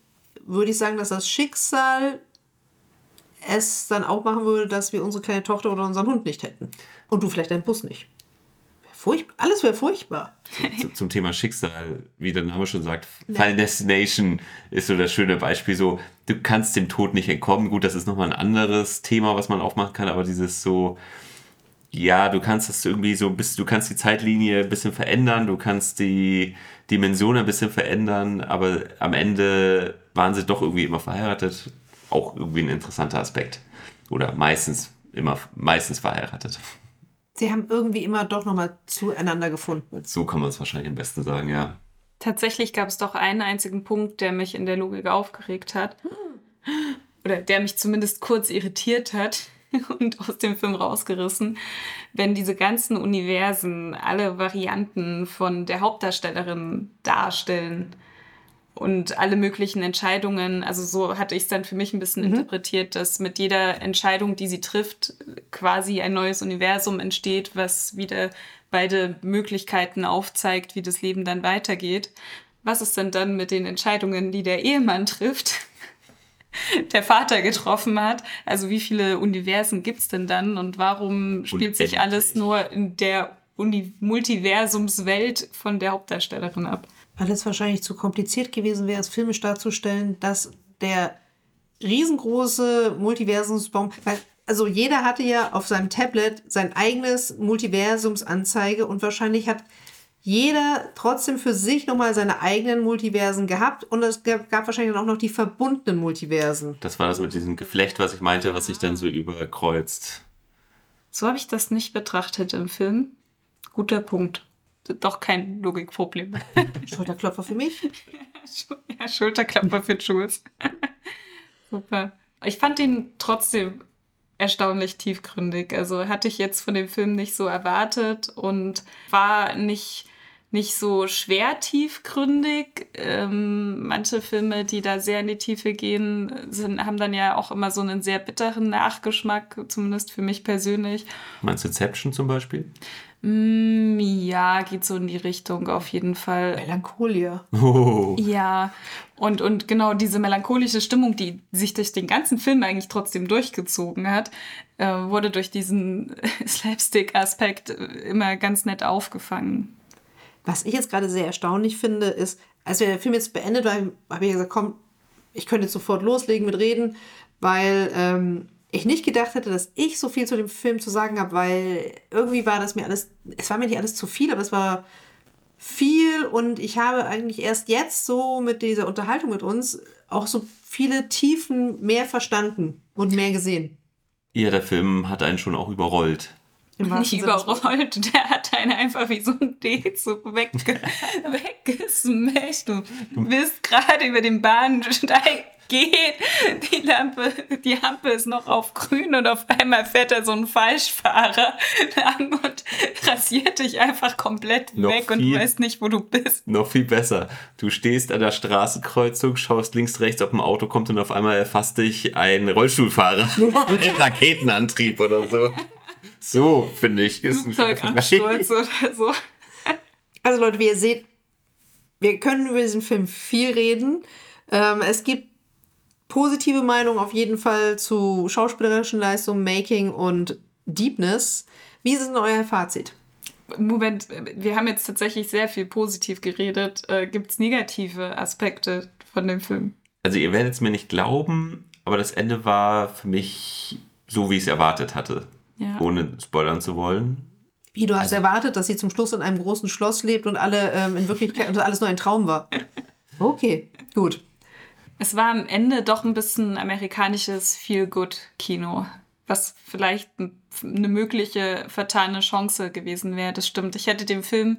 würde ich sagen, dass das Schicksal es dann auch machen würde, dass wir unsere kleine Tochter oder unseren Hund nicht hätten. Und du vielleicht deinen Bus nicht. Furchtbar. Alles wäre furchtbar. Zum, zum, Thema Schicksal, wie der Name schon sagt, Final Destination ist so das schöne Beispiel. So, du kannst dem Tod nicht entkommen. Gut, das ist nochmal ein anderes Thema, was man aufmachen kann, aber dieses so, ja, du kannst das irgendwie so, du kannst die Zeitlinie ein bisschen verändern, du kannst die Dimension ein bisschen verändern, aber am Ende waren sie doch irgendwie immer verheiratet. Auch irgendwie ein interessanter Aspekt. Oder meistens immer, meistens verheiratet. Sie haben irgendwie immer doch nochmal zueinander gefunden. So kann man es wahrscheinlich am besten sagen, ja. Tatsächlich gab es doch einen einzigen Punkt, der mich in der Logik aufgeregt hat. Oder der mich zumindest kurz irritiert hat [LAUGHS] und aus dem Film rausgerissen. Wenn diese ganzen Universen alle Varianten von der Hauptdarstellerin darstellen und alle möglichen Entscheidungen. Also so hatte ich es dann für mich ein bisschen mhm. interpretiert, dass mit jeder Entscheidung, die sie trifft, quasi ein neues Universum entsteht, was wieder beide Möglichkeiten aufzeigt, wie das Leben dann weitergeht. Was ist denn dann mit den Entscheidungen, die der Ehemann trifft? [LAUGHS] der Vater getroffen hat. Also wie viele Universen gibt es denn dann und warum spielt sich alles nur in der Uni Multiversumswelt von der Hauptdarstellerin ab? Weil es wahrscheinlich zu kompliziert gewesen wäre, es filmisch darzustellen, dass der riesengroße Multiversumsbaum, weil also jeder hatte ja auf seinem Tablet sein eigenes Multiversumsanzeige und wahrscheinlich hat jeder trotzdem für sich nochmal seine eigenen Multiversen gehabt und es gab, gab wahrscheinlich auch noch die verbundenen Multiversen. Das war das mit diesem Geflecht, was ich meinte, was sich dann so überkreuzt. So habe ich das nicht betrachtet im Film. Guter Punkt doch kein Logikproblem. [LAUGHS] Schulterklopfer für mich? [LAUGHS] ja, Schulterklopfer für Jules. [LAUGHS] Super. Ich fand ihn trotzdem erstaunlich tiefgründig. Also hatte ich jetzt von dem Film nicht so erwartet und war nicht nicht so schwer tiefgründig. Ähm, manche Filme, die da sehr in die Tiefe gehen, sind, haben dann ja auch immer so einen sehr bitteren Nachgeschmack, zumindest für mich persönlich. Meinst du Inception zum Beispiel? Mm, ja, geht so in die Richtung auf jeden Fall. Melancholia. Oh. Ja, und, und genau diese melancholische Stimmung, die sich durch den ganzen Film eigentlich trotzdem durchgezogen hat, äh, wurde durch diesen [LAUGHS] Slapstick-Aspekt immer ganz nett aufgefangen. Was ich jetzt gerade sehr erstaunlich finde, ist, als der Film jetzt beendet war, habe ich gesagt, komm, ich könnte jetzt sofort loslegen mit Reden, weil ähm, ich nicht gedacht hätte, dass ich so viel zu dem Film zu sagen habe, weil irgendwie war das mir alles, es war mir nicht alles zu viel, aber es war viel und ich habe eigentlich erst jetzt so mit dieser Unterhaltung mit uns auch so viele Tiefen mehr verstanden und mehr gesehen. Ja, der Film hat einen schon auch überrollt. Nicht überrollt, der hat einen einfach wie so ein D-Zug wegge [LAUGHS] weggesmashed. Du bist gerade über den Bahnsteig geht, die Lampe, die Ampel ist noch auf grün und auf einmal fährt da so ein Falschfahrer lang und rasiert dich einfach komplett Noch weg und du viel- weißt nicht, wo du bist. Noch viel besser. Du stehst an der Straßenkreuzung, schaust links, rechts, ob ein Auto kommt und auf einmal erfasst dich ein Rollstuhlfahrer [LAUGHS] mit Raketenantrieb oder so. So, finde ich, ist ein Flugzeugabsturz oder so. Also Leute, wie ihr seht, wir können über diesen Film viel reden. Ähm, es gibt positive Meinungen auf jeden Fall zu schauspielerischen Leistungen, Making und Deepness. Wie ist denn euer Fazit? Moment, wir haben jetzt tatsächlich sehr viel positiv geredet. Äh, Gibt es negative Aspekte von dem Film? Also ihr werdet es mir nicht glauben, aber das Ende war für mich so, wie ich es erwartet hatte. Ja. Ohne spoilern zu wollen. Wie du hast erwartet, dass sie zum Schluss in einem großen Schloss lebt und alle ähm, in Wirklichkeit und alles nur ein Traum war. [LAUGHS] Okay, gut. Es war am Ende doch ein bisschen amerikanisches Feel-Good-Kino, was vielleicht n- eine mögliche vertane Chance gewesen wäre. Das stimmt. Ich hätte dem Film,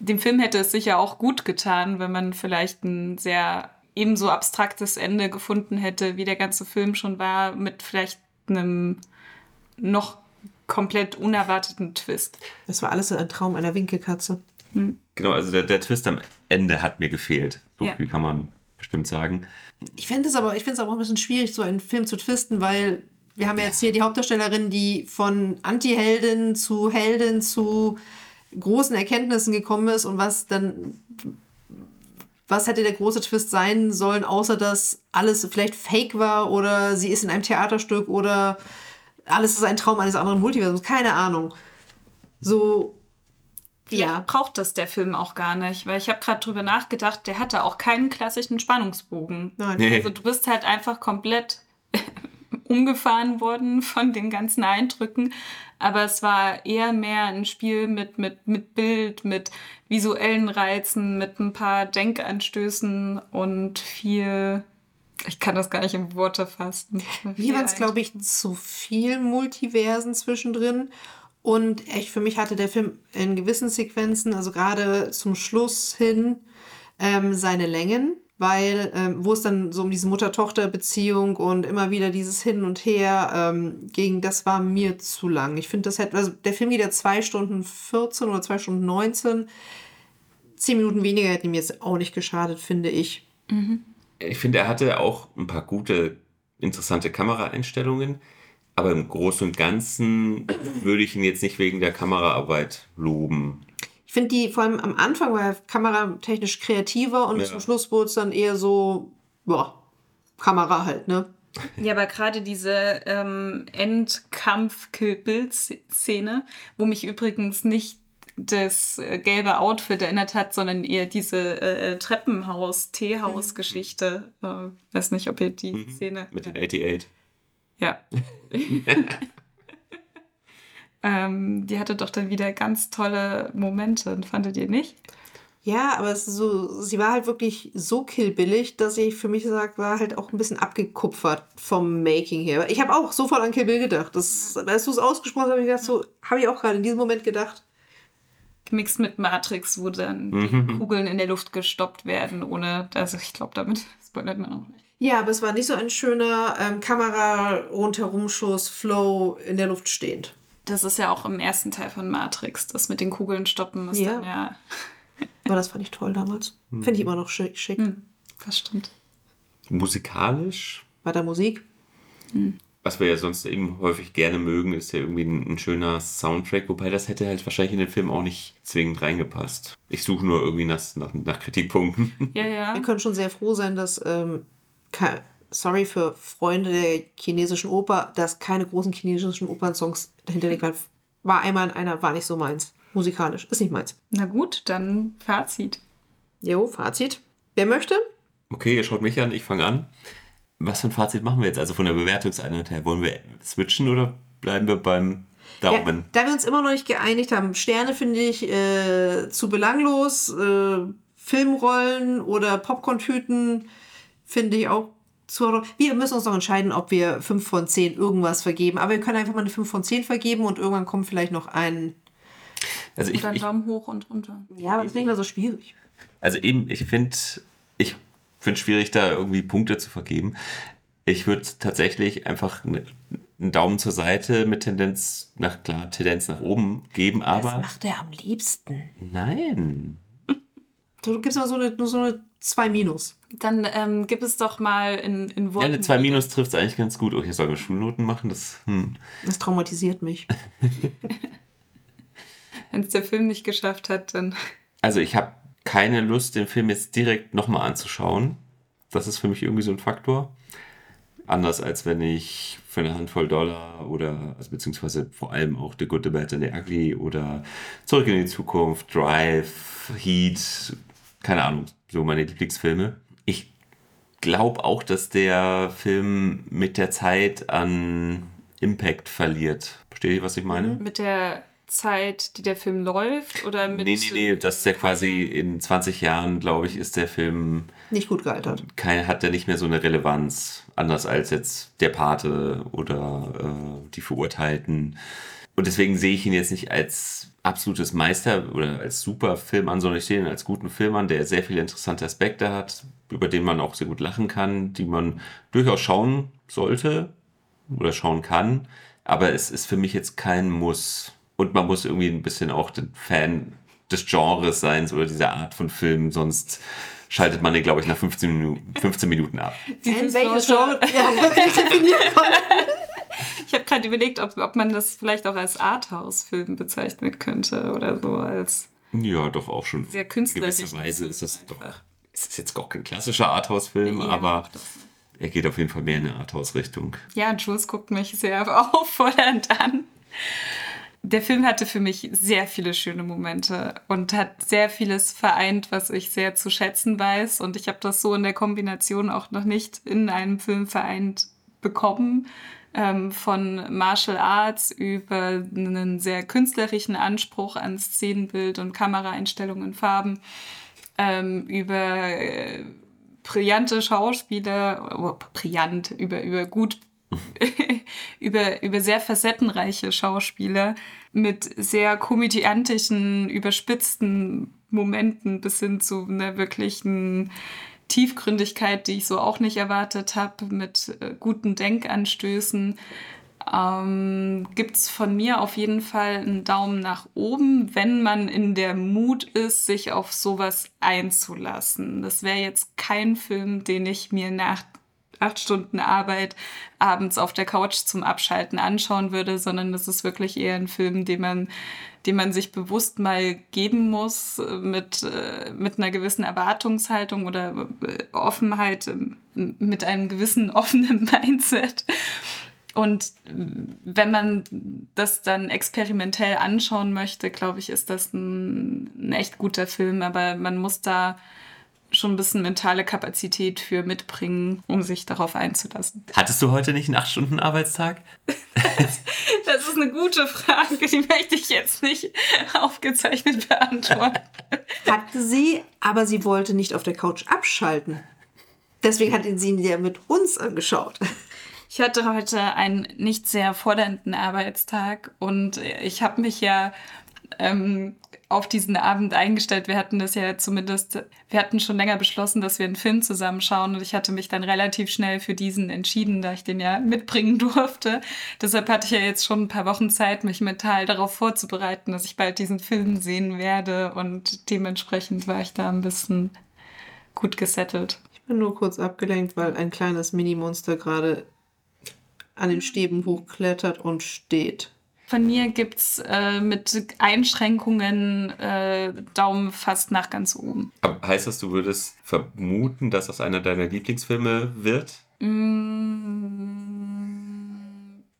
dem Film hätte es sicher auch gut getan, wenn man vielleicht ein sehr ebenso abstraktes Ende gefunden hätte, wie der ganze Film schon war, mit vielleicht einem noch komplett unerwarteten Twist. Das war alles ein Traum einer Winkelkatze. Genau, also der, der Twist am Ende hat mir gefehlt. So Ja. viel kann man bestimmt sagen. Ich finde es aber, ich finde es aber auch ein bisschen schwierig, so einen Film zu twisten, weil wir haben ja jetzt hier die Hauptdarstellerin, die von Anti-Heldin zu Heldin zu großen Erkenntnissen gekommen ist und was dann, was hätte der große Twist sein sollen, außer dass alles vielleicht fake war oder sie ist in einem Theaterstück oder alles ist ein Traum eines anderen Multiversums, keine Ahnung. So, ja. braucht das der Film auch gar nicht, weil ich habe gerade drüber nachgedacht, der hatte auch keinen klassischen Spannungsbogen. Nein. Nee. Also du bist halt einfach komplett [LAUGHS] umgefahren worden von den ganzen Eindrücken, aber es war eher mehr ein Spiel mit, mit, mit Bild, mit visuellen Reizen, mit ein paar Denkanstößen und viel, ich kann das gar nicht in Worte fassen. [LAUGHS] Hier waren es, glaube ich, zu viel Multiversen zwischendrin. Und echt, für mich hatte der Film in gewissen Sequenzen, also gerade zum Schluss hin, ähm, seine Längen, weil, ähm, wo es dann so um diese Mutter-Tochter-Beziehung und immer wieder dieses Hin und Her ähm, ging, das war mir zu lang. Ich finde, das hätte, also der Film geht ja zwei Stunden 14 oder zwei Stunden 19. Zehn Minuten weniger hätten ihm jetzt auch nicht geschadet, finde ich. Ich finde, er hatte auch ein paar gute, interessante Kameraeinstellungen. Aber im Großen und Ganzen würde ich ihn jetzt nicht wegen der Kameraarbeit loben. Ich finde die, vor allem am Anfang war er kameratechnisch kreativer und Ja. zum Schluss wurde es dann eher so, boah, Kamera halt, ne? Ja, aber gerade diese ähm, Endkampf-Kill-Bild-Szene, wo mich übrigens nicht das äh, gelbe Outfit erinnert hat, sondern eher diese äh, Treppenhaus-Teehaus-Geschichte. Äh, weiß nicht, ob ihr die Szene. Mit den 88. Ja. [LAUGHS] ähm, die hatte doch dann wieder ganz tolle Momente, fandet ihr nicht? Ja, aber es ist so, sie war halt wirklich so killbillig, dass ich für mich sage, war halt auch ein bisschen abgekupfert vom Making her. Ich habe auch sofort an Kill Bill gedacht. Das, als du es ausgesprochen hast, habe ich gedacht, so, habe ich auch gerade in diesem Moment gedacht. Gemixt mit Matrix, wo dann Mhm. die Kugeln in der Luft gestoppt werden, ohne, also ich glaube, damit [LAUGHS] spoilert man auch nicht. Ja, aber es war nicht so ein schöner ähm, Kamera rundherum Schuss, Flow in der Luft stehend. Das ist ja auch im ersten Teil von Matrix. Das mit den Kugeln stoppen ist Ja. dann ja. [LAUGHS] Aber das fand ich toll damals. Finde ich immer noch schick. schick. Hm, das stimmt. Musikalisch, Bei der Musik. Was wir ja sonst eben häufig gerne mögen, ist ja irgendwie ein, ein schöner Soundtrack, wobei das hätte halt wahrscheinlich in den Film auch nicht zwingend reingepasst. Ich suche nur irgendwie nach, nach, nach Kritikpunkten. [LAUGHS] Ja, ja. Wir können schon sehr froh sein, dass, ähm, sorry für Freunde der chinesischen Oper, dass keine großen chinesischen Opernsongs dahinterlegt waren. War einmal in einer, war nicht so meins. Musikalisch. Ist nicht meins. Na gut, dann Fazit. Jo, Fazit. Wer möchte? Okay, ihr schaut mich an, ich fange an. Was für ein Fazit machen wir jetzt? Also von der Bewertungseinheit her, wollen wir switchen oder bleiben wir beim Daumen? Ja, da wir uns immer noch nicht geeinigt haben, Sterne finde ich äh, zu belanglos, äh, Filmrollen oder Popcorn-Tüten finde ich auch zu. Wir müssen uns noch entscheiden, ob wir 5 von 10 irgendwas vergeben. Aber wir können einfach mal eine 5 von 10 vergeben und irgendwann kommt vielleicht noch ein. Also ich, Oder einen ich, Daumen hoch und runter. Ja, aber das ist nicht mehr so schwierig. Also eben, ich finde ich finde schwierig, da irgendwie Punkte zu vergeben. Ich würde tatsächlich einfach ne- einen Daumen zur Seite mit Tendenz nach, klar, Tendenz nach oben geben, aber macht er am liebsten. nein. Du gibst mal so eine, nur so eine 2 Minus. Dann ähm, gib es doch mal in, in Ja, Worten. eine 2 Minus trifft es eigentlich ganz gut. Okay, sollen wir Schulnoten machen? Das, hm. Das traumatisiert mich. [LAUGHS] [LAUGHS] Wenn es der Film nicht geschafft hat, dann. Also ich habe keine Lust, den Film jetzt direkt nochmal anzuschauen. Das ist für mich irgendwie so ein Faktor. Anders als wenn ich für eine Handvoll Dollar oder, also beziehungsweise vor allem auch The Good, The Bad and The Ugly oder Zurück in die Zukunft, Drive, Heat, keine Ahnung, so meine Lieblingsfilme. Ich glaube auch, dass der Film mit der Zeit an Impact verliert. Versteht ihr, was ich meine? Mit der Zeit, die der Film läuft? Oder mit. Nee, nee, nee, das ist ja quasi in 20 Jahren, glaube ich, ist der Film, Nicht gut gealtert. kein, hat der nicht mehr so eine Relevanz, anders als jetzt Der Pate oder äh, Die Verurteilten. Und deswegen sehe ich ihn jetzt nicht als absolutes Meister oder als super Film an, sondern ich sehe ihn als guten Film an, der sehr viele interessante Aspekte hat, über den man auch sehr gut lachen kann, die man durchaus schauen sollte oder schauen kann. Aber es ist für mich jetzt kein Muss. Und man muss irgendwie ein bisschen auch den Fan des Genres sein oder dieser Art von Film, sonst schaltet man den, glaube ich, nach 15 Minuten, 15 Minuten ab. In welches Genre? [LAUGHS] Ich habe gerade überlegt, ob, ob man das vielleicht auch als Arthouse-Film bezeichnen könnte oder so als. Ja, doch auch schon. Sehr künstlerisch. In gewisser Weise ist das doch. Es ist jetzt auch kein klassischer Arthouse-Film, Ja, aber er geht auf jeden Fall mehr in eine Arthouse-Richtung. Ja, Jules guckt mich sehr [LAUGHS] auffordernd an. Der Film hatte für mich sehr viele schöne Momente und hat sehr vieles vereint, was ich sehr zu schätzen weiß. Und ich habe das so in der Kombination auch noch nicht in einem Film vereint bekommen. Ähm, von Martial Arts über einen sehr künstlerischen Anspruch an Szenenbild und Kameraeinstellungen, Farben, ähm, über äh, brillante Schauspieler, oh, brillant, über, über gut [LAUGHS] über, über sehr facettenreiche Schauspieler mit sehr komödiantischen, überspitzten Momenten bis hin zu einer wirklichen Tiefgründigkeit, die ich so auch nicht erwartet habe, mit äh, guten Denkanstößen. Ähm, Gibt es von mir auf jeden Fall einen Daumen nach oben, wenn man in der Mut ist, sich auf sowas einzulassen. Das wäre jetzt kein Film, den ich mir nach acht Stunden Arbeit abends auf der Couch zum Abschalten anschauen würde, sondern das ist wirklich eher ein Film, den man, den man sich bewusst mal geben muss äh, mit, äh, mit einer gewissen Erwartungshaltung oder äh, Offenheit, ähm, mit einem gewissen [LAUGHS] offenen Mindset. Und wenn man das dann experimentell anschauen möchte, glaube ich, ist das ein, ein echt guter Film, aber man muss da schon ein bisschen mentale Kapazität für mitbringen, um sich darauf einzulassen. Hattest du heute nicht einen 8-Stunden-Arbeitstag? [LAUGHS] Das ist eine gute Frage, die möchte ich jetzt nicht aufgezeichnet beantworten. Hatte sie, aber sie wollte nicht auf der Couch abschalten. Deswegen hat sie ihn ja mit uns angeschaut. Ich hatte heute einen nicht sehr fordernden Arbeitstag und ich habe mich ja ähm, auf diesen Abend eingestellt. Wir hatten das ja zumindest, wir hatten schon länger beschlossen, dass wir einen Film zusammenschauen und ich hatte mich dann relativ schnell für diesen entschieden, da ich den ja mitbringen [LAUGHS] durfte. Deshalb hatte ich ja jetzt schon ein paar Wochen Zeit, mich mental darauf vorzubereiten, dass ich bald diesen Film sehen werde und dementsprechend war ich da ein bisschen gut gesettelt. Ich bin nur kurz abgelenkt, weil ein kleines Minimonster gerade an den Stäben hochklettert und steht. Von mir gibt es äh, mit Einschränkungen äh, Daumen fast nach ganz oben. Aber heißt das, du würdest vermuten, dass das einer deiner Lieblingsfilme wird? Mm,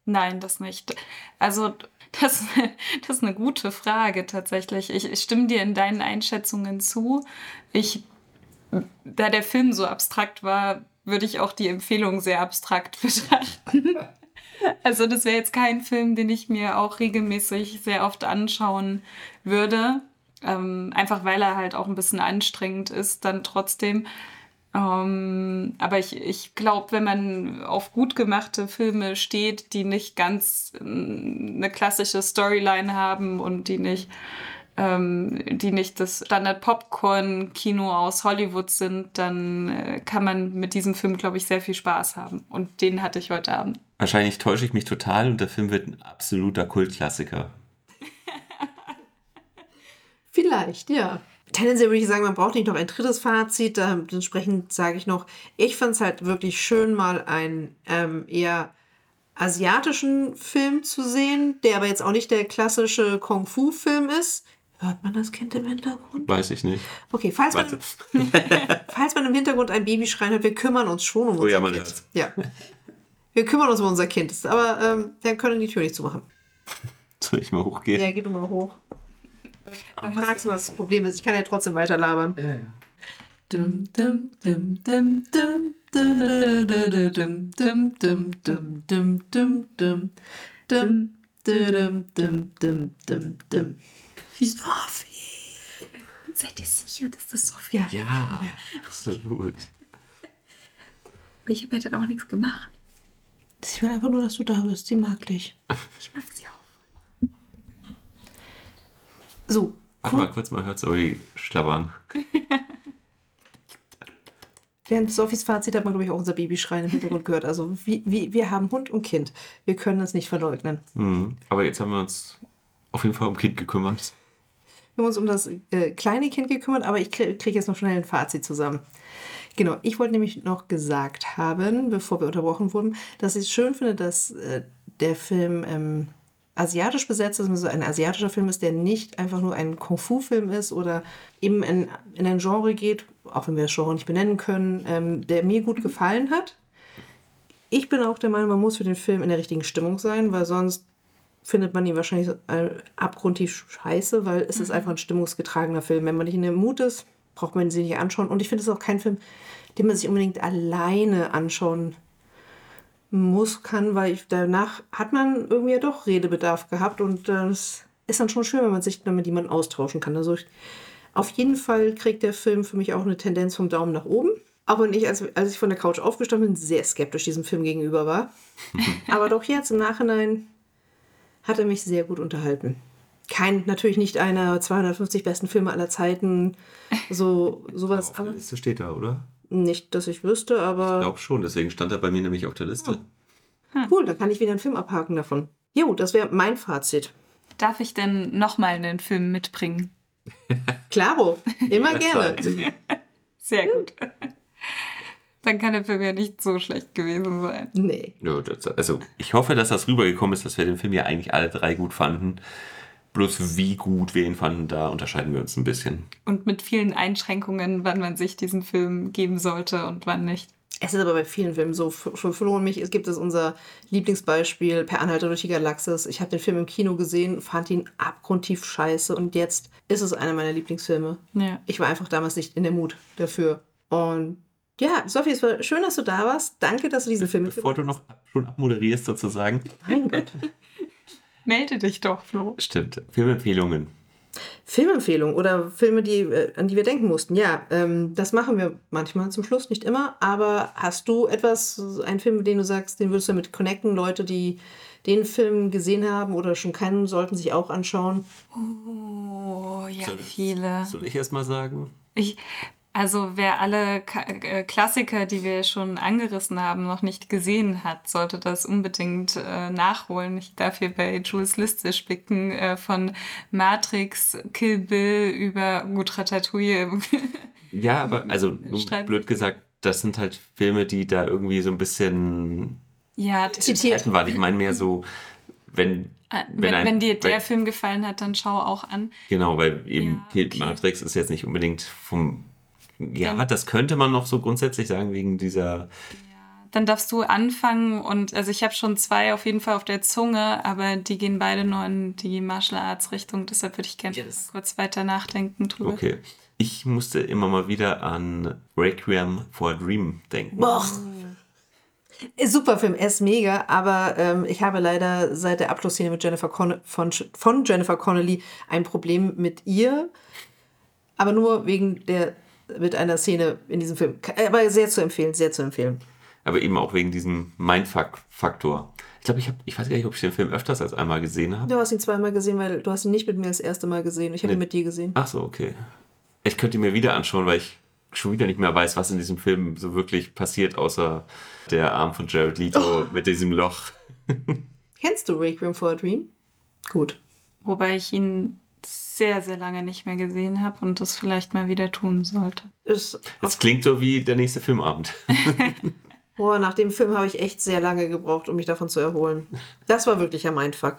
nein, das nicht. Also, das, [LAUGHS] das ist eine gute Frage tatsächlich. Ich, ich stimme dir in deinen Einschätzungen zu. Ich, da der Film so abstrakt war, würde ich auch die Empfehlung sehr abstrakt [LAUGHS] betrachten. Also das wäre jetzt kein Film, den ich mir auch regelmäßig sehr oft anschauen würde. Ähm, einfach weil er halt auch ein bisschen anstrengend ist, dann trotzdem. Ähm, aber ich, ich glaube, wenn man auf gut gemachte Filme steht, die nicht ganz äh, eine klassische Storyline haben und die nicht ähm, die nicht das Standard-Popcorn-Kino aus Hollywood sind, dann äh, kann man mit diesem Film, glaube ich, sehr viel Spaß haben. Und den hatte ich heute Abend. Wahrscheinlich täusche ich mich total und der Film wird ein absoluter Kultklassiker. [LAUGHS] Vielleicht, ja. Tendenziell würde ich sagen, man braucht nicht noch ein drittes Fazit. Entsprechend sage ich noch, ich fand es halt wirklich schön, mal einen ähm, eher asiatischen Film zu sehen, der aber jetzt auch nicht der klassische Kung-Fu-Film ist. Hört man das Kind im Hintergrund? Weiß ich nicht. Okay, falls, man, falls man im Hintergrund ein Baby schreien hört, wir kümmern uns schon um unser oh, ja, man Kind. Hört. Ja. Wir kümmern uns um unser Kind. Aber ähm, dann können die Tür nicht zumachen. Soll ich mal hochgehen? Ja, geh du mal hoch. Dann fragst du, was das Problem ist. Ich kann ja trotzdem weiter labern. Ja, ja. Dum, dum, dum, dum, dum. Dum, dum, dum, dum, dum, Sophie! Seid ihr sicher, dass das Sophia ist? Ja, absolut. Ich habe ja dann auch nichts gemacht. Ich will einfach nur, dass du da bist. Sie mag dich. Ich mag sie auch. So, Warte mal kurz, mal hört Zoe schlabbern. [LAUGHS] während Sophies Fazit hat man, glaube ich, auch unser Babyschreien im Hintergrund gehört. Also, wie, wie, wir haben Hund und Kind. Wir können das nicht verleugnen. Mhm. Aber jetzt haben wir uns auf jeden Fall um Kind gekümmert. Haben uns um das äh, kleine Kind gekümmert, aber ich kriege krieg jetzt noch schnell ein Fazit zusammen. Genau, ich wollte nämlich noch gesagt haben, bevor wir unterbrochen wurden, dass ich es schön finde, dass äh, der Film ähm, asiatisch besetzt ist, also ein asiatischer Film ist, der nicht einfach nur ein Kung-Fu-Film ist oder eben in, in ein Genre geht, auch wenn wir das Genre nicht benennen können, ähm, der mir gut gefallen hat. Ich bin auch der Meinung, man muss für den Film in der richtigen Stimmung sein, weil sonst findet man ihn wahrscheinlich äh, abgrundtief scheiße, weil es ist einfach ein stimmungsgetragener Film. Wenn man nicht in dem Mut ist, braucht man sie nicht anschauen. Und ich finde es auch kein Film, den man sich unbedingt alleine anschauen muss, kann, weil ich, danach hat man irgendwie ja doch Redebedarf gehabt und das ist dann schon schön, wenn man sich dann mit jemandem austauschen kann. Also ich, auf jeden Fall kriegt der Film für mich auch eine Tendenz vom Daumen nach oben. Auch wenn ich, als, als ich von der Couch aufgestanden bin, sehr skeptisch diesem Film gegenüber war. [LAUGHS] Aber doch jetzt im Nachhinein hat er mich sehr gut unterhalten. Kein, natürlich nicht einer 250 besten Filme aller Zeiten, so [LAUGHS] sowas, Auf der Liste steht da, oder? nicht, dass ich wüsste, Ich aber glaube schon, deswegen stand er bei mir nämlich auf der Liste. cool, dann kann ich wieder einen Film abhaken davon. Jo, das wäre mein Fazit. Darf ich denn nochmal einen Film mitbringen? [LAUGHS] Klaro, immer gerne. Sehr gut. Dann kann der Film ja nicht so schlecht gewesen sein. Nee. Ja, das, also ich hoffe, dass das rübergekommen ist, dass wir den Film ja eigentlich alle drei gut fanden. Bloß wie gut wir ihn fanden, da unterscheiden wir uns ein bisschen. Und mit vielen Einschränkungen, wann man sich diesen Film geben sollte und wann nicht. Es ist aber bei vielen Filmen so. Für Flo und mich es gibt es unser Lieblingsbeispiel Per Anhalter durch die Galaxis. Ich habe den Film im Kino gesehen, fand ihn abgrundtief scheiße und jetzt ist es einer meiner Lieblingsfilme. Ja. Ich war einfach damals nicht in der Mut dafür. Und ja, Sophie, es war schön, dass du da warst. Danke, dass du diesen Film Bevor du noch ab- schon abmoderierst sozusagen. Mein Gott. [LAUGHS] Melde dich doch, Flo. Stimmt. Filmempfehlungen. Filmempfehlung oder Filme, die, äh, an die wir denken mussten. Ja, ähm, das machen wir manchmal zum Schluss, nicht immer. Aber hast du etwas, einen Film, den du sagst, den würdest du damit connecten? Leute, die den Film gesehen haben oder schon kennen, sollten sich auch anschauen. Oh, ja, Soll- viele. Soll ich erst mal sagen? Ich, also wer alle Ka äh, Klassiker, die wir schon angerissen haben, noch nicht gesehen hat, sollte das unbedingt äh, nachholen. Ich darf hier bei Jules Liste spicken, äh, von Matrix, Kill Bill über gut Ratatouille. [LAUGHS] Ja, aber also [LAUGHS] blöd gesagt, das sind halt Filme, die da irgendwie so ein bisschen ja, Zitiert. waren. Ich meine mehr so, wenn äh, wenn, ein- wenn dir der wenn- Film gefallen hat, dann schau auch an. Genau, weil eben Ja, okay. Matrix ist jetzt nicht unbedingt vom ja, Dann- das könnte man noch so grundsätzlich sagen wegen dieser Dann darfst du anfangen und also ich habe schon zwei auf jeden Fall auf der Zunge, aber die gehen beide nur in die Martial Arts Richtung. Deshalb würde ich gerne Yes. kurz weiter nachdenken drüber. Okay. Ich musste immer mal wieder an Requiem for a Dream denken. Boah. Ist Super Film, er ist mega, aber ähm, ich habe leider seit der Abschlussszene mit Jennifer Con von, von Jennifer Connelly ein Problem mit ihr, aber nur wegen der mit einer Szene in diesem Film. Ka- Aber sehr zu empfehlen, sehr zu empfehlen. Aber eben auch wegen diesem Mindfuck-Faktor. Ich glaube, ich habe, ich weiß gar nicht, ob ich den Film öfters als einmal gesehen habe. Du hast ihn zweimal gesehen, weil du hast ihn nicht mit mir das erste Mal gesehen. Ich habe ihn Nee. mit dir gesehen. Ach so, okay. Ich könnte ihn mir wieder anschauen, weil ich schon wieder nicht mehr weiß, was in diesem Film so wirklich passiert, außer der Arm von Jared Leto mit diesem Loch. [LAUGHS] Kennst du Requiem for a Dream? Gut. Wobei ich ihn sehr, sehr lange nicht mehr gesehen habe und das vielleicht mal wieder tun sollte. Ist, Das klingt so wie der nächste Filmabend. [LAUGHS] boah, nach dem Film habe ich echt sehr lange gebraucht, um mich davon zu erholen. Das war wirklich ein Mindfuck.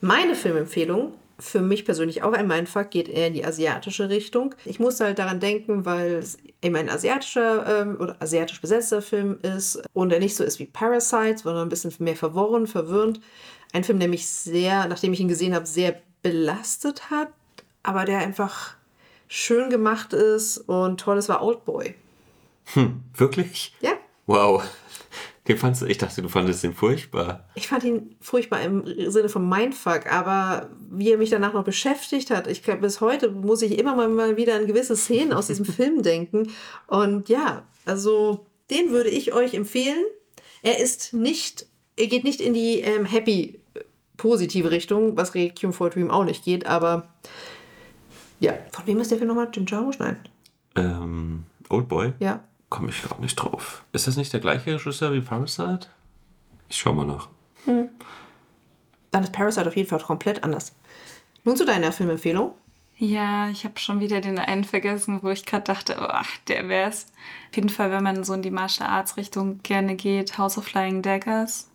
Meine Filmempfehlung, für mich persönlich auch ein Mindfuck, geht eher in die asiatische Richtung. Ich musste halt daran denken, weil es eben ein asiatischer ähm, oder asiatisch besetzter Film ist und er nicht so ist wie Parasite, sondern ein bisschen mehr verworren, verwirrend. Ein Film, der mich sehr, nachdem ich ihn gesehen habe, sehr belastet hat, aber der einfach schön gemacht ist und toll ist, war Oldboy. Wirklich? Ja, Wow. Den fandst du, ich dachte, du fandest den furchtbar. Ich fand ihn furchtbar im Sinne von Mindfuck, aber wie er mich danach noch beschäftigt hat, ich glaube, bis heute muss ich immer mal, wieder an gewisse Szenen aus diesem [LAUGHS] Film denken. Und ja, also den würde ich euch empfehlen. Er ist nicht, er geht nicht in die ähm, happy, positive Richtung, was Requiem for Dream auch nicht geht, aber ja. Von wem ist der Film nochmal? Jim Jarmusch? Nein. Ähm, Oldboy? Ja. Komme ich gerade nicht drauf. Ist das nicht der gleiche Regisseur wie Parasite? Ich schau mal nach. Dann ist Parasite auf jeden Fall komplett anders. Nun zu deiner Filmempfehlung. Ja, ich habe schon wieder den einen vergessen, wo ich gerade dachte, ach, der wär's. Auf jeden Fall, wenn man so in die Martial Arts Richtung gerne geht, House of Flying Daggers.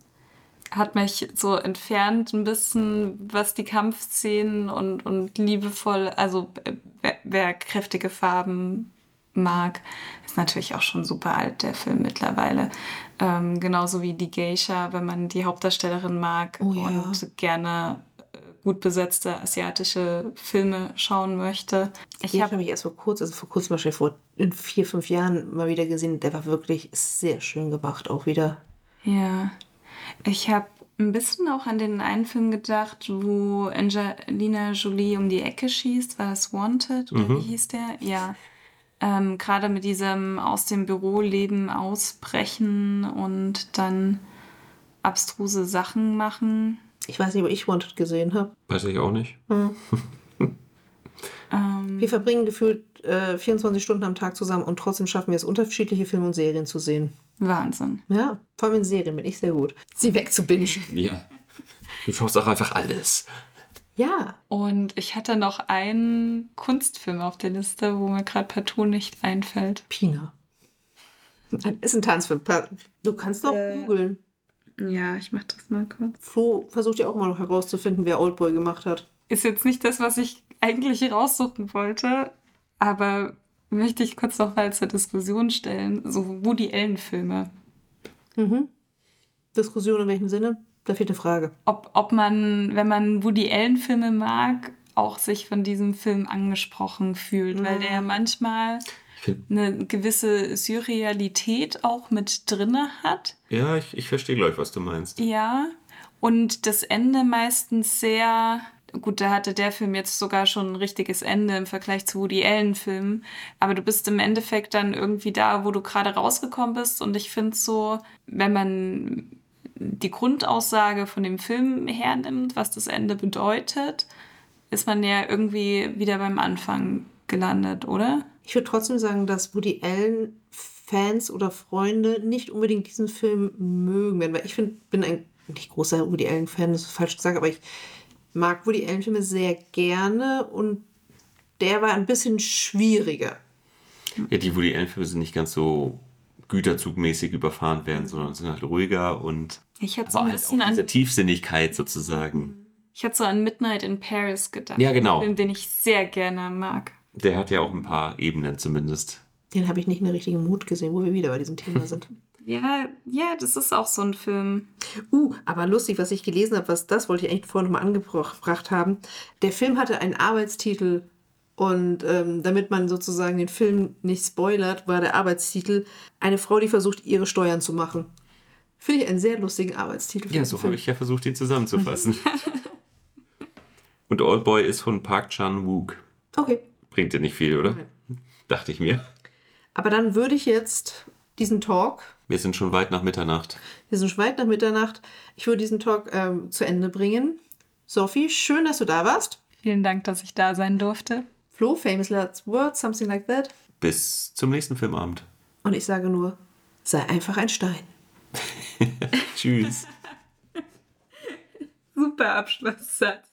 Hat mich so entfernt ein bisschen, was die Kampfszenen und, und liebevoll, also äh, wer, wer kräftige Farben mag, ist natürlich auch schon super alt, der Film mittlerweile. Ähm, genauso wie die Geisha, wenn man die Hauptdarstellerin mag Oh ja. und gerne äh, gut besetzte asiatische Filme schauen möchte. Ich habe mich erst vor kurzem, also vor kurzem wahrscheinlich vor in vier, fünf Jahren mal wieder gesehen. Der war wirklich sehr schön gemacht, auch wieder. Ja, ich habe ein bisschen auch an den einen Film gedacht, wo Angelina Jolie um die Ecke schießt. War das Wanted oder wie hieß der? Ja. Ähm, Gerade mit diesem aus dem Büroleben ausbrechen und dann abstruse Sachen machen. Ich weiß nicht, ob ich Wanted gesehen habe. Weiß ich auch nicht. [LAUGHS] Ähm, Wir verbringen gefühlt äh, 24 Stunden am Tag zusammen und trotzdem schaffen wir es, unterschiedliche Filme und Serien zu sehen. Wahnsinn. Ja, vor allem in Serien bin ich sehr gut. Sie wegzubingen. Ja. Du schaust auch einfach alles. Ja, Und ich hatte noch einen Kunstfilm auf der Liste, wo mir gerade partout nicht einfällt. Pina. Ist ein Tanzfilm. Du kannst doch googeln. Ja, ich mach das mal kurz. Flo versucht ja auch mal noch herauszufinden, wer Oldboy gemacht hat. Ist jetzt nicht das, was ich eigentlich raussuchen wollte, aber möchte ich kurz noch mal zur Diskussion stellen. So Woody Allen-Filme. Mhm. Diskussion in welchem Sinne? Da fehlt eine Frage. Ob, ob man, wenn man Woody Allen-Filme mag, auch sich von diesem Film angesprochen fühlt, weil der manchmal Ich find, eine gewisse Surrealität auch mit drinne hat. ja, ich, ich verstehe gleich, was du meinst. Ja. Und das Ende meistens sehr gut, da hatte der Film jetzt sogar schon ein richtiges Ende im Vergleich zu Woody Allen-Filmen. Aber du bist im Endeffekt dann irgendwie da, wo du gerade rausgekommen bist. Und ich finde so, wenn man die Grundaussage von dem Film hernimmt, was das Ende bedeutet, ist man ja irgendwie wieder beim Anfang gelandet, oder? Ich würde trotzdem sagen, dass Woody Allen Fans oder Freunde nicht unbedingt diesen Film mögen werden, weil ich find, bin ein nicht großer Woody Allen Fan, das ist falsch gesagt, aber ich mag Woody Allen Filme sehr gerne und der war ein bisschen schwieriger. Ja, die Woody Allen Filme sind nicht ganz so güterzugmäßig überfahren werden, sondern sind halt ruhiger und Ich hatte so ein halt bisschen auch an diese Tiefsinnigkeit sozusagen. Ich hatte so an Midnight in Paris gedacht. Ja, genau. Film, den ich sehr gerne mag. Der hat ja auch ein paar Ebenen zumindest. Den habe ich nicht in der richtigen Mut gesehen, wo wir wieder bei diesem Thema sind. [LAUGHS] Ja, ja, das ist auch so ein Film. Uh, aber lustig, was ich gelesen habe, was das wollte ich eigentlich vorhin nochmal angebracht haben. Der Film hatte einen Arbeitstitel und ähm, damit man sozusagen den Film nicht spoilert, war der Arbeitstitel Eine Frau, die versucht, ihre Steuern zu machen. Finde ich einen sehr lustigen Arbeitstitel. Ja, so habe ich ja versucht, ihn zusammenzufassen. [LAUGHS] und Oldboy ist von Park Chan-wook. Okay. Bringt dir nicht viel, oder? Dachte ich mir. Aber dann würde ich jetzt diesen Talk, Wir sind schon weit nach Mitternacht. wir sind schon weit nach Mitternacht, ich würde diesen Talk ähm, zu Ende bringen. Sophie, schön, dass du da warst. Vielen Dank, dass ich da sein durfte. Flo, famous last words, something like that. Bis zum nächsten Filmabend. Und ich sage nur, sei einfach ein Stein. [LAUGHS] Tschüss. [LAUGHS] Super Abschlusssatz.